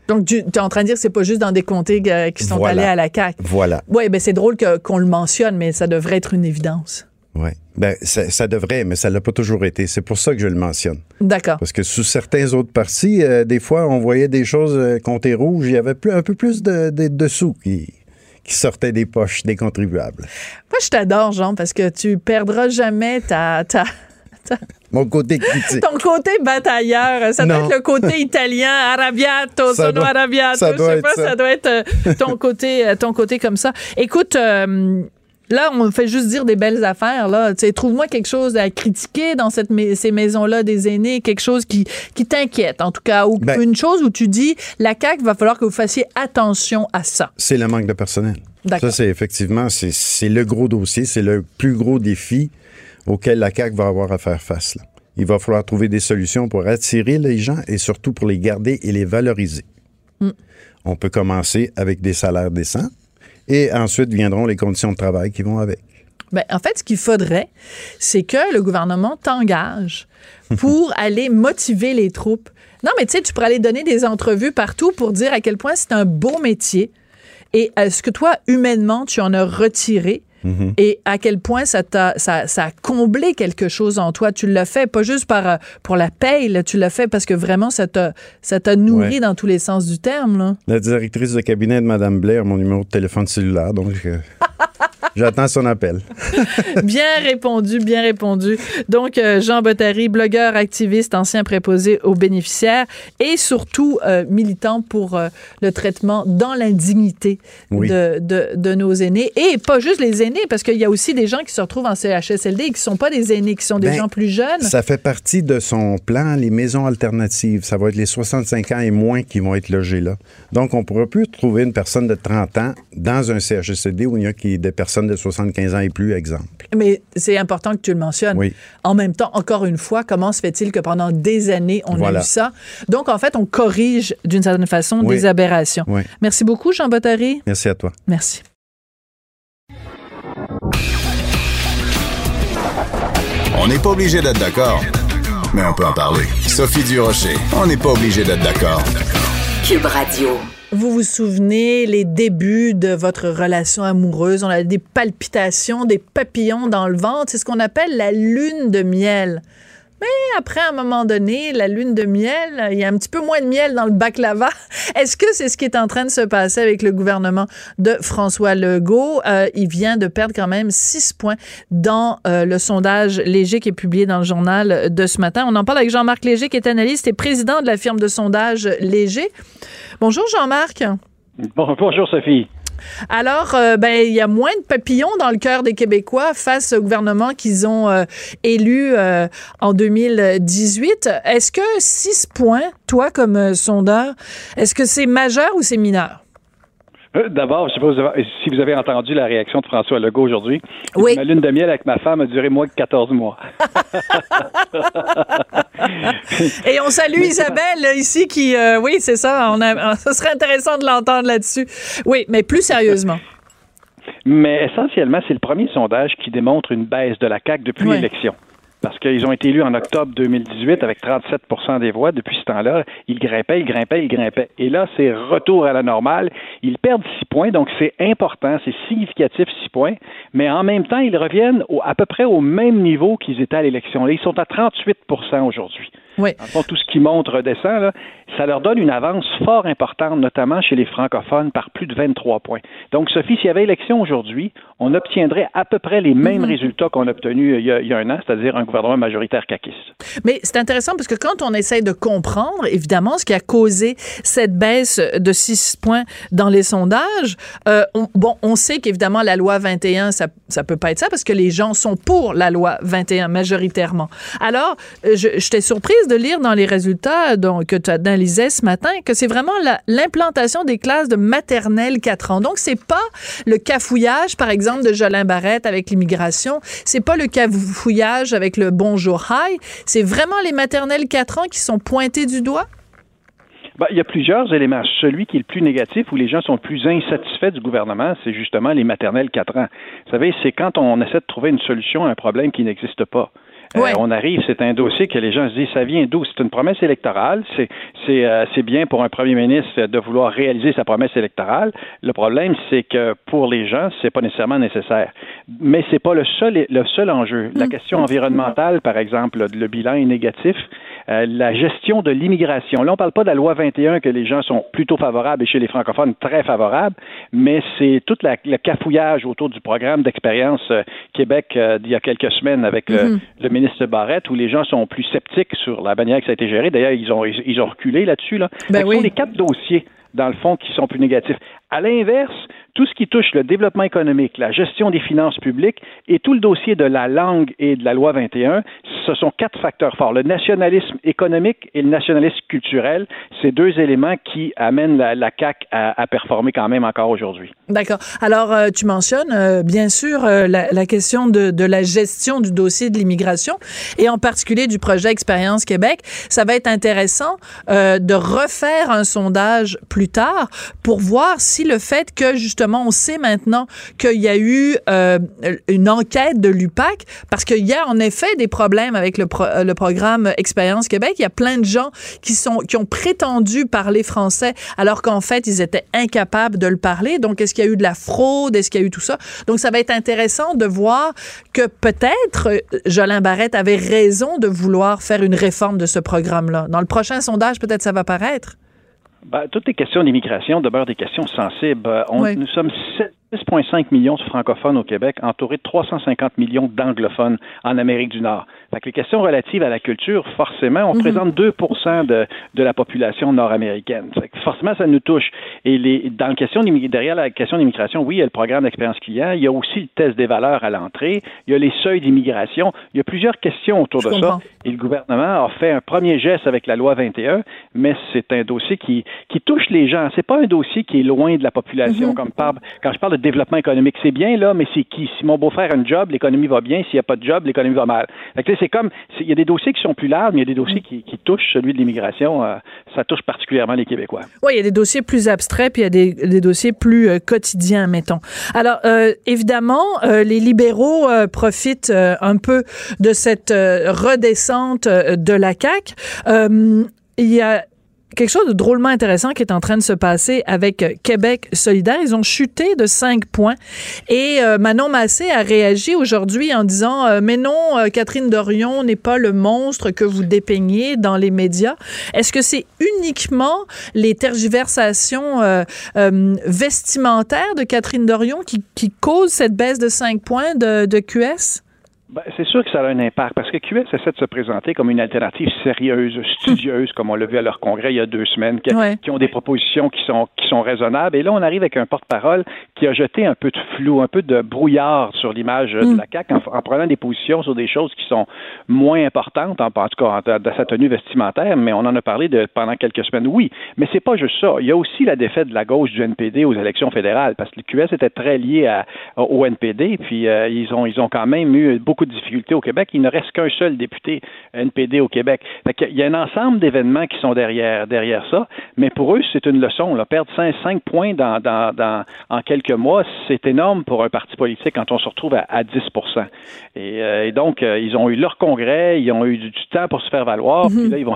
Donc, tu es en train de dire que c'est pas juste dans des comtés euh, qui sont Voilà. allés à la CAQ. Voilà. Oui, ben c'est drôle qu'on le mentionne, mais ça devrait être une évidence. Ouais. Ben, ça, ça devrait, mais ça l'a pas toujours été. C'est pour ça que je le mentionne. D'accord. Parce que sous certains autres partis, euh, des fois, on voyait des choses euh, comptées rouges. Il y avait plus, un peu plus de, de, de sous qui, qui sortaient des poches des contribuables. Moi, je t'adore, Jean, parce que tu perdras jamais ta, ta, Mon côté critique. ton côté batailleur. Ça doit être le côté italien, arrabbiato, Ça sono doit- arrabbiato. ça je doit sais être pas, ça. ça doit être euh, ton côté, euh, ton côté comme ça. Écoute, euh, Là, on fait juste dire des belles affaires. Là, trouve-moi quelque chose à critiquer dans cette ces maisons-là des aînés, quelque chose qui, qui t'inquiète, en tout cas, ou Ben- une chose où tu dis, la CAQ va falloir que vous fassiez attention à ça. C'est le manque de personnel. D'accord. Ça, c'est effectivement, c'est- le gros dossier, c'est le plus gros défi auquel la CAQ va avoir à faire face. là. Il va falloir trouver des solutions pour attirer les gens et surtout pour les garder et les valoriser. Mm. On peut commencer avec des salaires décents et ensuite viendront les conditions de travail qui vont avec. Ben, en fait, ce qu'il faudrait, c'est que le gouvernement t'engage pour aller motiver les troupes. Non, mais tu sais, tu pourrais aller donner des entrevues partout pour dire à quel point c'est un beau métier et est-ce que toi, humainement, tu en as retiré? Et à quel point ça, t'a, ça, ça a comblé quelque chose en toi? Tu l'as fait pas juste par, euh, pour la paye, là, tu l'as fait parce que vraiment, ça t'a, ça t'a nourri Ouais. dans tous les sens du terme. Là. La directrice de cabinet de Mme Blair, mon numéro de téléphone cellulaire, donc euh, J'attends son appel. bien répondu, bien répondu. Donc, euh, Jean Bottary, blogueur, activiste, ancien préposé aux bénéficiaires et surtout euh, militant pour euh, le traitement dans l'indignité Oui. de, de, de nos aînés. Et pas juste les aînés, parce qu'il y a aussi des gens qui se retrouvent en CHSLD et qui ne sont pas des aînés, qui sont des Ben, gens plus jeunes. Ça fait partie de son plan, les maisons alternatives. Ça va être les 65 ans et moins qui vont être logés là. Donc, on ne pourra plus trouver une personne de 30 ans dans un CHSLD où il y a qui- des personnes de 75 ans et plus, exemple. Mais c'est important que tu le mentionnes. Oui. En même temps, encore une fois, comment se fait-il que pendant des années, on Voilà. a eu ça? Donc, en fait, on corrige d'une certaine façon Oui. des aberrations. Oui. Merci beaucoup, Jean Bottary. Merci à toi. Merci. On n'est pas obligé d'être d'accord, mais on peut en parler. Sophie Durocher, on n'est pas obligé d'être d'accord. Vous vous souvenez les débuts de votre relation amoureuse? On a des palpitations, des papillons dans le ventre. C'est ce qu'on appelle la lune de miel. Mais après, à un moment donné, la lune de miel, il y a un petit peu moins de miel dans le baklava. Est-ce que c'est ce qui est en train de se passer avec le gouvernement de François Legault? Euh, il vient de perdre quand même six points dans euh, le sondage Léger qui est publié dans le journal de ce matin. On en parle avec Jean-Marc Léger qui est analyste et président de la firme de sondage Léger. Bonjour Jean-Marc. Bon, bonjour Sophie. Alors, euh, ben, il y a moins de papillons dans le cœur des Québécois face au gouvernement qu'ils ont euh, élu euh, en 2018. Est-ce que six points, toi comme euh, sondeur, est-ce que c'est majeur ou c'est mineur? Euh, D'abord, je sais pas si vous avez entendu la réaction de François Legault aujourd'hui. Oui. Ma lune de miel avec ma femme a duré moins que 14 mois. Et on salue Isabelle ici qui, euh, oui, c'est ça. On a, ce serait intéressant de l'entendre là-dessus. Oui, mais plus sérieusement. Mais essentiellement, c'est le premier sondage qui démontre une baisse de la CAQ depuis Ouais. l'élection. Parce qu'ils ont été élus en octobre 2018 avec 37% des voix. Depuis ce temps-là, ils grimpaient, ils grimpaient, ils grimpaient. Et là, c'est retour à la normale. Ils perdent 6 points, donc c'est important, c'est significatif 6 points. Mais en même temps, ils reviennent au- à peu près au même niveau qu'ils étaient à l'élection. Là, Ils sont à 38% aujourd'hui. Oui. En fond, tout ce qui monte redescend, là, ça leur donne une avance fort importante, notamment chez les francophones, par plus de 23 points. Donc, Sophie, s'il y avait élection aujourd'hui, on obtiendrait à peu près les mêmes résultats qu'on a obtenus euh, il y a, il y a un an, c'est-à-dire un gouvernement majoritaire caquiste. Mais c'est intéressant parce que quand on essaye de comprendre, évidemment, ce qui a causé cette baisse de 6 points dans les sondages, euh, on, bon, on sait qu'évidemment, la loi 21, ça, ça peut pas être ça parce que les gens sont pour la loi 21 majoritairement. Alors, euh, je j'étais surprise de lire dans les résultats donc, que tu analysais ce matin que c'est vraiment la- l'implantation des classes de maternelle 4 ans. Donc, c'est pas le cafouillage, par exemple, de Jolin Barrette avec l'immigration. C'est pas le cafouillage avec le bonjour high. C'est vraiment les maternelles 4 ans qui sont pointés du doigt? Ben, il y a plusieurs éléments. Celui qui est le plus négatif, où les gens sont le plus insatisfaits du gouvernement, c'est justement les maternelles 4 ans. Vous savez, c'est quand on essaie de trouver une solution à un problème qui n'existe pas. Euh, on arrive, c'est un dossier que les gens se disent, ça vient d'où? C'est une promesse électorale. C'est, c'est, euh, c'est bien pour un premier ministre de vouloir réaliser sa promesse électorale. Le problème, c'est que pour les gens, c'est pas nécessairement nécessaire. Mais c'est pas le seul, le seul enjeu. La question environnementale, par exemple, le, le bilan est négatif. Euh, la gestion de l'immigration. Là, on parle pas de la loi 21 que les gens sont plutôt favorables et chez les francophones très favorables, mais c'est tout la- le cafouillage autour du programme d'expérience euh, Québec euh, d'il y a quelques semaines avec le, le ministre Barrette où les gens sont plus sceptiques sur la manière que ça a été géré. D'ailleurs, ils ont, ils, ils ont reculé là-dessus. Là. Ben oui. Ce sont les quatre dossiers, dans le fond, qui sont plus négatifs. À l'inverse, tout ce qui touche le développement économique, la gestion des finances publiques et tout le dossier de la langue et de la loi 21, ce sont quatre facteurs forts. Le nationalisme économique et le nationalisme culturel, c'est deux éléments qui amènent la, la CAQ à, performer quand même encore aujourd'hui. D'accord. Alors, euh, tu mentionnes, euh, bien sûr, euh, la, question de, la gestion du dossier de l'immigration et en particulier du projet Expérience Québec. Ça va être intéressant de refaire un sondage plus tard pour voir si le fait que, justement, on sait maintenant qu'il y a eu euh, une enquête de l'UPAC, parce qu'il y a en effet des problèmes avec euh, le programme Expérience Québec. Il y a plein de gens qui, qui ont prétendu parler français alors qu'en fait, ils étaient incapables de le parler. Donc, est-ce qu'il y a eu de la fraude? Est-ce qu'il y a eu tout ça? Donc, ça va être intéressant de voir que peut-être euh, Jolin Barrette avait raison de vouloir faire une réforme de ce programme-là. Dans le prochain sondage, peut-être ça va paraître. Ben, toutes les questions d'immigration demeurent des questions sensibles. Euh, On, Oui. Nous sommes 7 6,5 millions de francophones au Québec, entouré de 350 millions d'anglophones en Amérique du Nord. Fait que les questions relatives à la culture, forcément, on mhm. présente 2 de, de la population nord-américaine. Forcément, ça nous touche. Et les, dans la question derrière la question d'immigration, oui, il y a le programme d'expérience client, il y a aussi le test des valeurs à l'entrée, il y a les seuils d'immigration, il y a plusieurs questions autour de ça. Et le gouvernement a fait un premier geste avec la loi 21, mais c'est un dossier qui, qui touche les gens. C'est pas un dossier qui est loin de la population. Mhm. Comme quand je parle de développement économique, c'est bien là, mais c'est qui? Si mon beau-frère a un job, l'économie va bien. S'il n'y a pas de job, l'économie va mal. c'est comme il y a des dossiers qui sont plus larges, mais il y a des dossiers qui, touchent celui de l'immigration. Euh, ça touche particulièrement les Québécois. Oui, il y a des dossiers plus abstraits, puis il y a des, dossiers plus euh, quotidiens, mettons. Alors, euh, évidemment, les libéraux profitent un peu de cette redescente de la CAQ. il y a quelque chose de drôlement intéressant qui est en train de se passer avec euh, Québec solidaire. Ils ont chuté de 5 points. Et euh, Manon Massé a réagi aujourd'hui en disant euh, Mais non, Catherine Dorion n'est pas le monstre que vous dépeignez dans les médias. Est-ce que c'est uniquement les tergiversations vestimentaires de Catherine Dorion qui, qui causent cette baisse de 5 points de, de QS? Ben, c'est sûr que ça a un impact parce que QS essaie de se présenter comme une alternative sérieuse, studieuse, comme on l'a vu à leur congrès il y a deux semaines, qui, ont des propositions qui sont, qui sont raisonnables. Et là, on arrive avec un porte-parole qui a jeté un peu de flou, un peu de brouillard sur l'image de mm. la CAQ en, prenant des positions sur des choses qui sont moins importantes, en, tout cas de sa tenue vestimentaire, mais on en a parlé de, pendant quelques semaines. Oui, mais c'est pas juste ça. Il y a aussi la défaite de la gauche du NPD aux élections fédérales parce que le QS était très lié à, au NPD, puis euh, ils, ont, ils ont quand même eu beaucoup beaucoup de difficultés au Québec. Il ne reste qu'un seul député NPD au Québec. il y a un ensemble d'événements qui sont derrière, derrière ça, mais pour eux, c'est une leçon. Là. Perdre 5, points dans, dans, en quelques mois, c'est énorme pour un parti politique quand on se retrouve à, 10 euh, et, donc, euh, ils ont eu leur congrès, ils ont eu du, temps pour se faire valoir, puis là, ils vont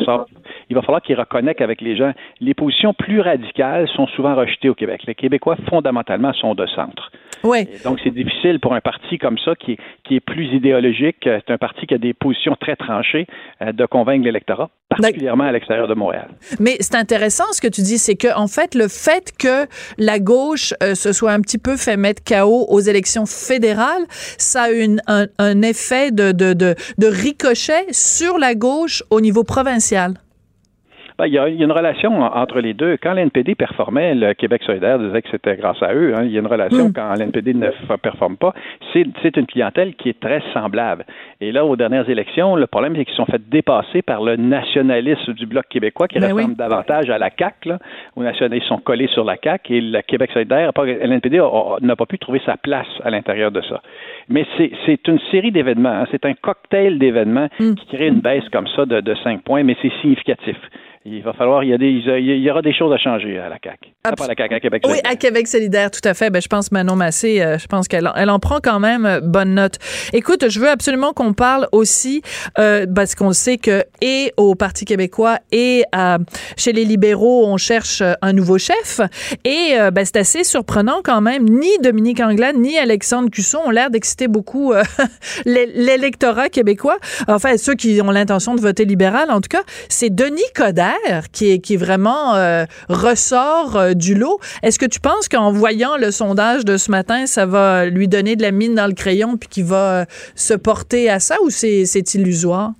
il va falloir qu'ils reconnectent avec les gens. Les positions plus radicales sont souvent rejetées au Québec. Les Québécois, fondamentalement, sont de centre. Ouais. donc, c'est difficile pour un parti comme ça, qui est, qui est plus idéologique, euh, c'est un parti qui a des positions très tranchées, euh, de convaincre l'électorat, particulièrement à l'extérieur de Montréal. Mais c'est intéressant ce que tu dis, c'est que en fait, le fait que la gauche euh, se soit un petit peu fait mettre KO aux élections fédérales, ça a une, un, un effet de, de, de, de ricochet sur la gauche au niveau provincial. Ben, il, y a, une relation entre les deux. Quand l'NPD performait, le Québec solidaire disait que c'était grâce à eux. Hein. Il y a une relation hmm. quand l'NPD ne performe pas. C'est une clientèle qui est très semblable. Et là, aux dernières élections, le problème, c'est qu'ils sont fait dépasser par le nationalisme du Bloc québécois qui ben ressemble davantage à la CAQ. Là, où nationalistes sont collés sur la CAQ et le Québec solidaire, l'NPD n'a pas pu trouver sa place à l'intérieur de ça. Mais c'est une série d'événements. Hein. C'est un cocktail d'événements hmm. qui crée une baisse comme ça de, de 5 points, mais c'est significatif il va falloir, il y, a des, il y aura des choses à changer à la CAQ. à la CAQ, à Québec solidaire. Oui, à Québec solidaire, tout à fait. Ben, je pense Manon Massé, euh, je pense qu'elle elle en prend quand même euh, bonne note. Écoute, je veux absolument qu'on parle aussi, euh, parce qu'on sait que et au Parti québécois et chez les libéraux, on cherche un nouveau chef. Et ben, c'est assez surprenant quand même. Ni Dominique Anglade, ni Alexandre Cusson ont l'air d'exciter beaucoup l'électorat québécois. Enfin, ceux qui ont l'intention de voter libéral, en tout cas. C'est Denis Coderre qui est, qui vraiment euh, ressort euh, du lot. Est-ce que tu penses qu'en voyant le sondage de ce matin, ça va lui donner de la mine dans le crayon puis qu'il va euh, se porter à ça ou c'est illusoire?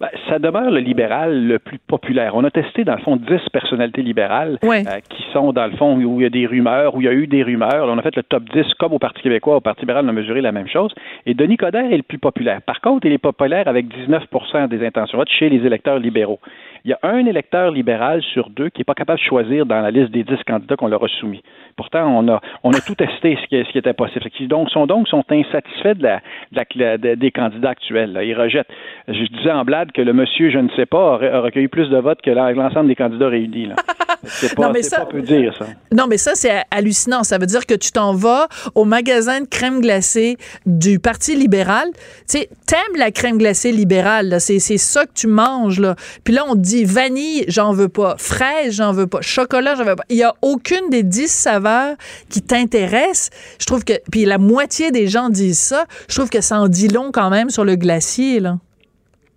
Ben, ça demeure le libéral le plus populaire. On a testé, dans le fond, 10 personnalités libérales qui sont, dans le fond, où il y a des rumeurs, où il y a eu des rumeurs. on a fait le top 10 comme au Parti québécois. Au Parti libéral, on a mesuré la même chose. Et Denis Coderre est le plus populaire. Par contre, il est populaire avec 19% des intentions chez les électeurs libéraux il y a un électeur libéral sur deux qui n'est pas capable de choisir dans la liste des dix candidats qu'on leur a soumis. Pourtant, on a, on a tout testé ce qui, ce qui était possible. Donc, sont donc sont insatisfaits de la, des candidats actuels. Ils rejettent. Je disais en blague que le monsieur, je ne sais pas, a recueilli plus de votes que l'ensemble des candidats réunis. C'est pas, non, mais ça, peu dire, ça. Non, mais ça, c'est hallucinant. Ça veut dire que tu t'en vas au magasin de crème glacée du Parti libéral. Tu sais, t'aimes la crème glacée libérale. C'est ça que tu manges. Là. Puis là, on te dit vanille, j'en veux pas. Fraise, j'en veux pas. Chocolat, j'en veux pas. Il y a aucune des dix saveurs qui t'intéresse. Je trouve que, puis la moitié des gens disent ça. Je trouve que ça en dit long quand même sur le glacier, là.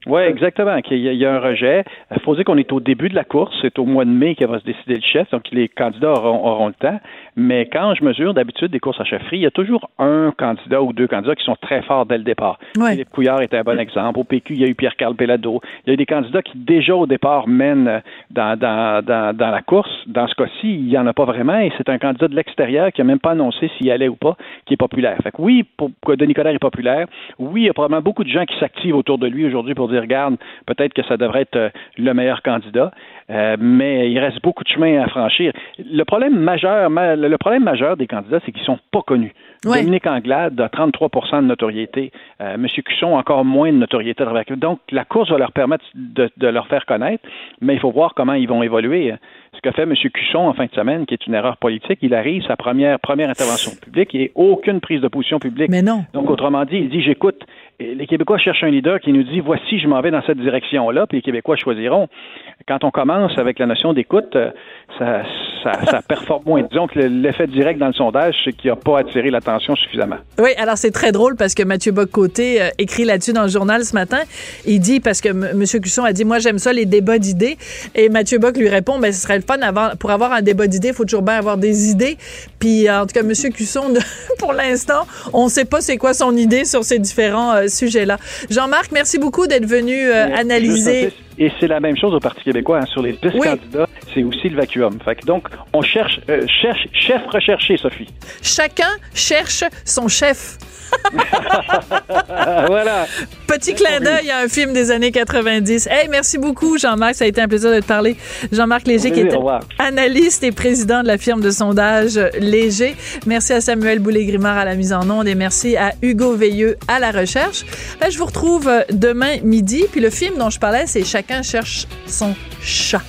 Oui, exactement. Il y, a, un rejet. Il faut dire qu'on est au début de la course. C'est au mois de mai qu'il va se décider le chef, donc les candidats auront, le temps. Mais quand je mesure d'habitude des courses à chefferie, il y a toujours un candidat ou deux candidats qui sont très forts dès le départ. Philippe Couillard était un bon exemple. Au PQ, il y a eu Pierre-Carl Pelado. Il y a eu des candidats qui, déjà au départ, mènent dans, dans, dans, dans la course. Dans ce cas-ci, il n'y en a pas vraiment et c'est un candidat de l'extérieur qui n'a même pas annoncé s'il allait ou pas, qui est populaire. Fait que oui, pour, Denis Coderre est populaire. Oui, il y a probablement beaucoup de gens qui s'activent autour de lui aujourd'hui pour dire, regarde, peut-être que ça devrait être euh, le meilleur candidat. Euh, mais il reste beaucoup de chemin à franchir. Le problème majeur, le problème majeur des candidats, c'est qu'ils sont pas connus. Dominique Anglade a 33 de notoriété. Euh, M. Cusson, encore moins de notoriété. Donc, la course va leur permettre de, de, leur faire connaître, mais il faut voir comment ils vont évoluer ce qu'a fait M. Cusson en fin de semaine, qui est une erreur politique, il arrive sa première, première intervention publique et aucune prise de position publique. Mais non. Donc, autrement dit, il dit, j'écoute, les Québécois cherchent un leader qui nous dit, voici, je m'en vais dans cette direction-là, puis les Québécois choisiront. Quand on commence avec la notion d'écoute, euh, ça, ça, performe moins. Disons que l'effet direct dans le sondage, c'est qu'il n'a pas attiré l'attention suffisamment. Oui, alors c'est très drôle parce que Mathieu Bock-Côté euh, écrit là-dessus dans le journal ce matin. Il dit, parce que M. Cusson a dit, moi j'aime ça, les débats d'idées. Et Mathieu Bock lui répond, ben, ce serait le fun pour avoir un débat d'idées, il faut toujours bien avoir des idées. Puis, en tout cas, M. Cusson, pour l'instant, on ne sait pas c'est quoi son idée sur ces différents euh, sujets-là. Jean-Marc, merci beaucoup d'être venu euh, analyser. Et c'est la même chose au Parti québécois. Hein. Sur les 10 candidats, c'est aussi le vacuum. Fait donc, on cherche, euh, cherche, chef recherché, Sophie. Chacun cherche son chef. voilà. Petit clin d'œil à un film des années 90. Hey, merci beaucoup, Jean-Marc. Ça a été un plaisir de te parler. Jean-Marc Léger, qui est analyste et président de la firme de sondage Léger. Merci à Samuel Boulay-Grimard à la mise en onde et merci à Hugo Veilleux à la recherche. je vous retrouve demain midi. Puis le film dont je parlais, c'est Chacun cherche son chat.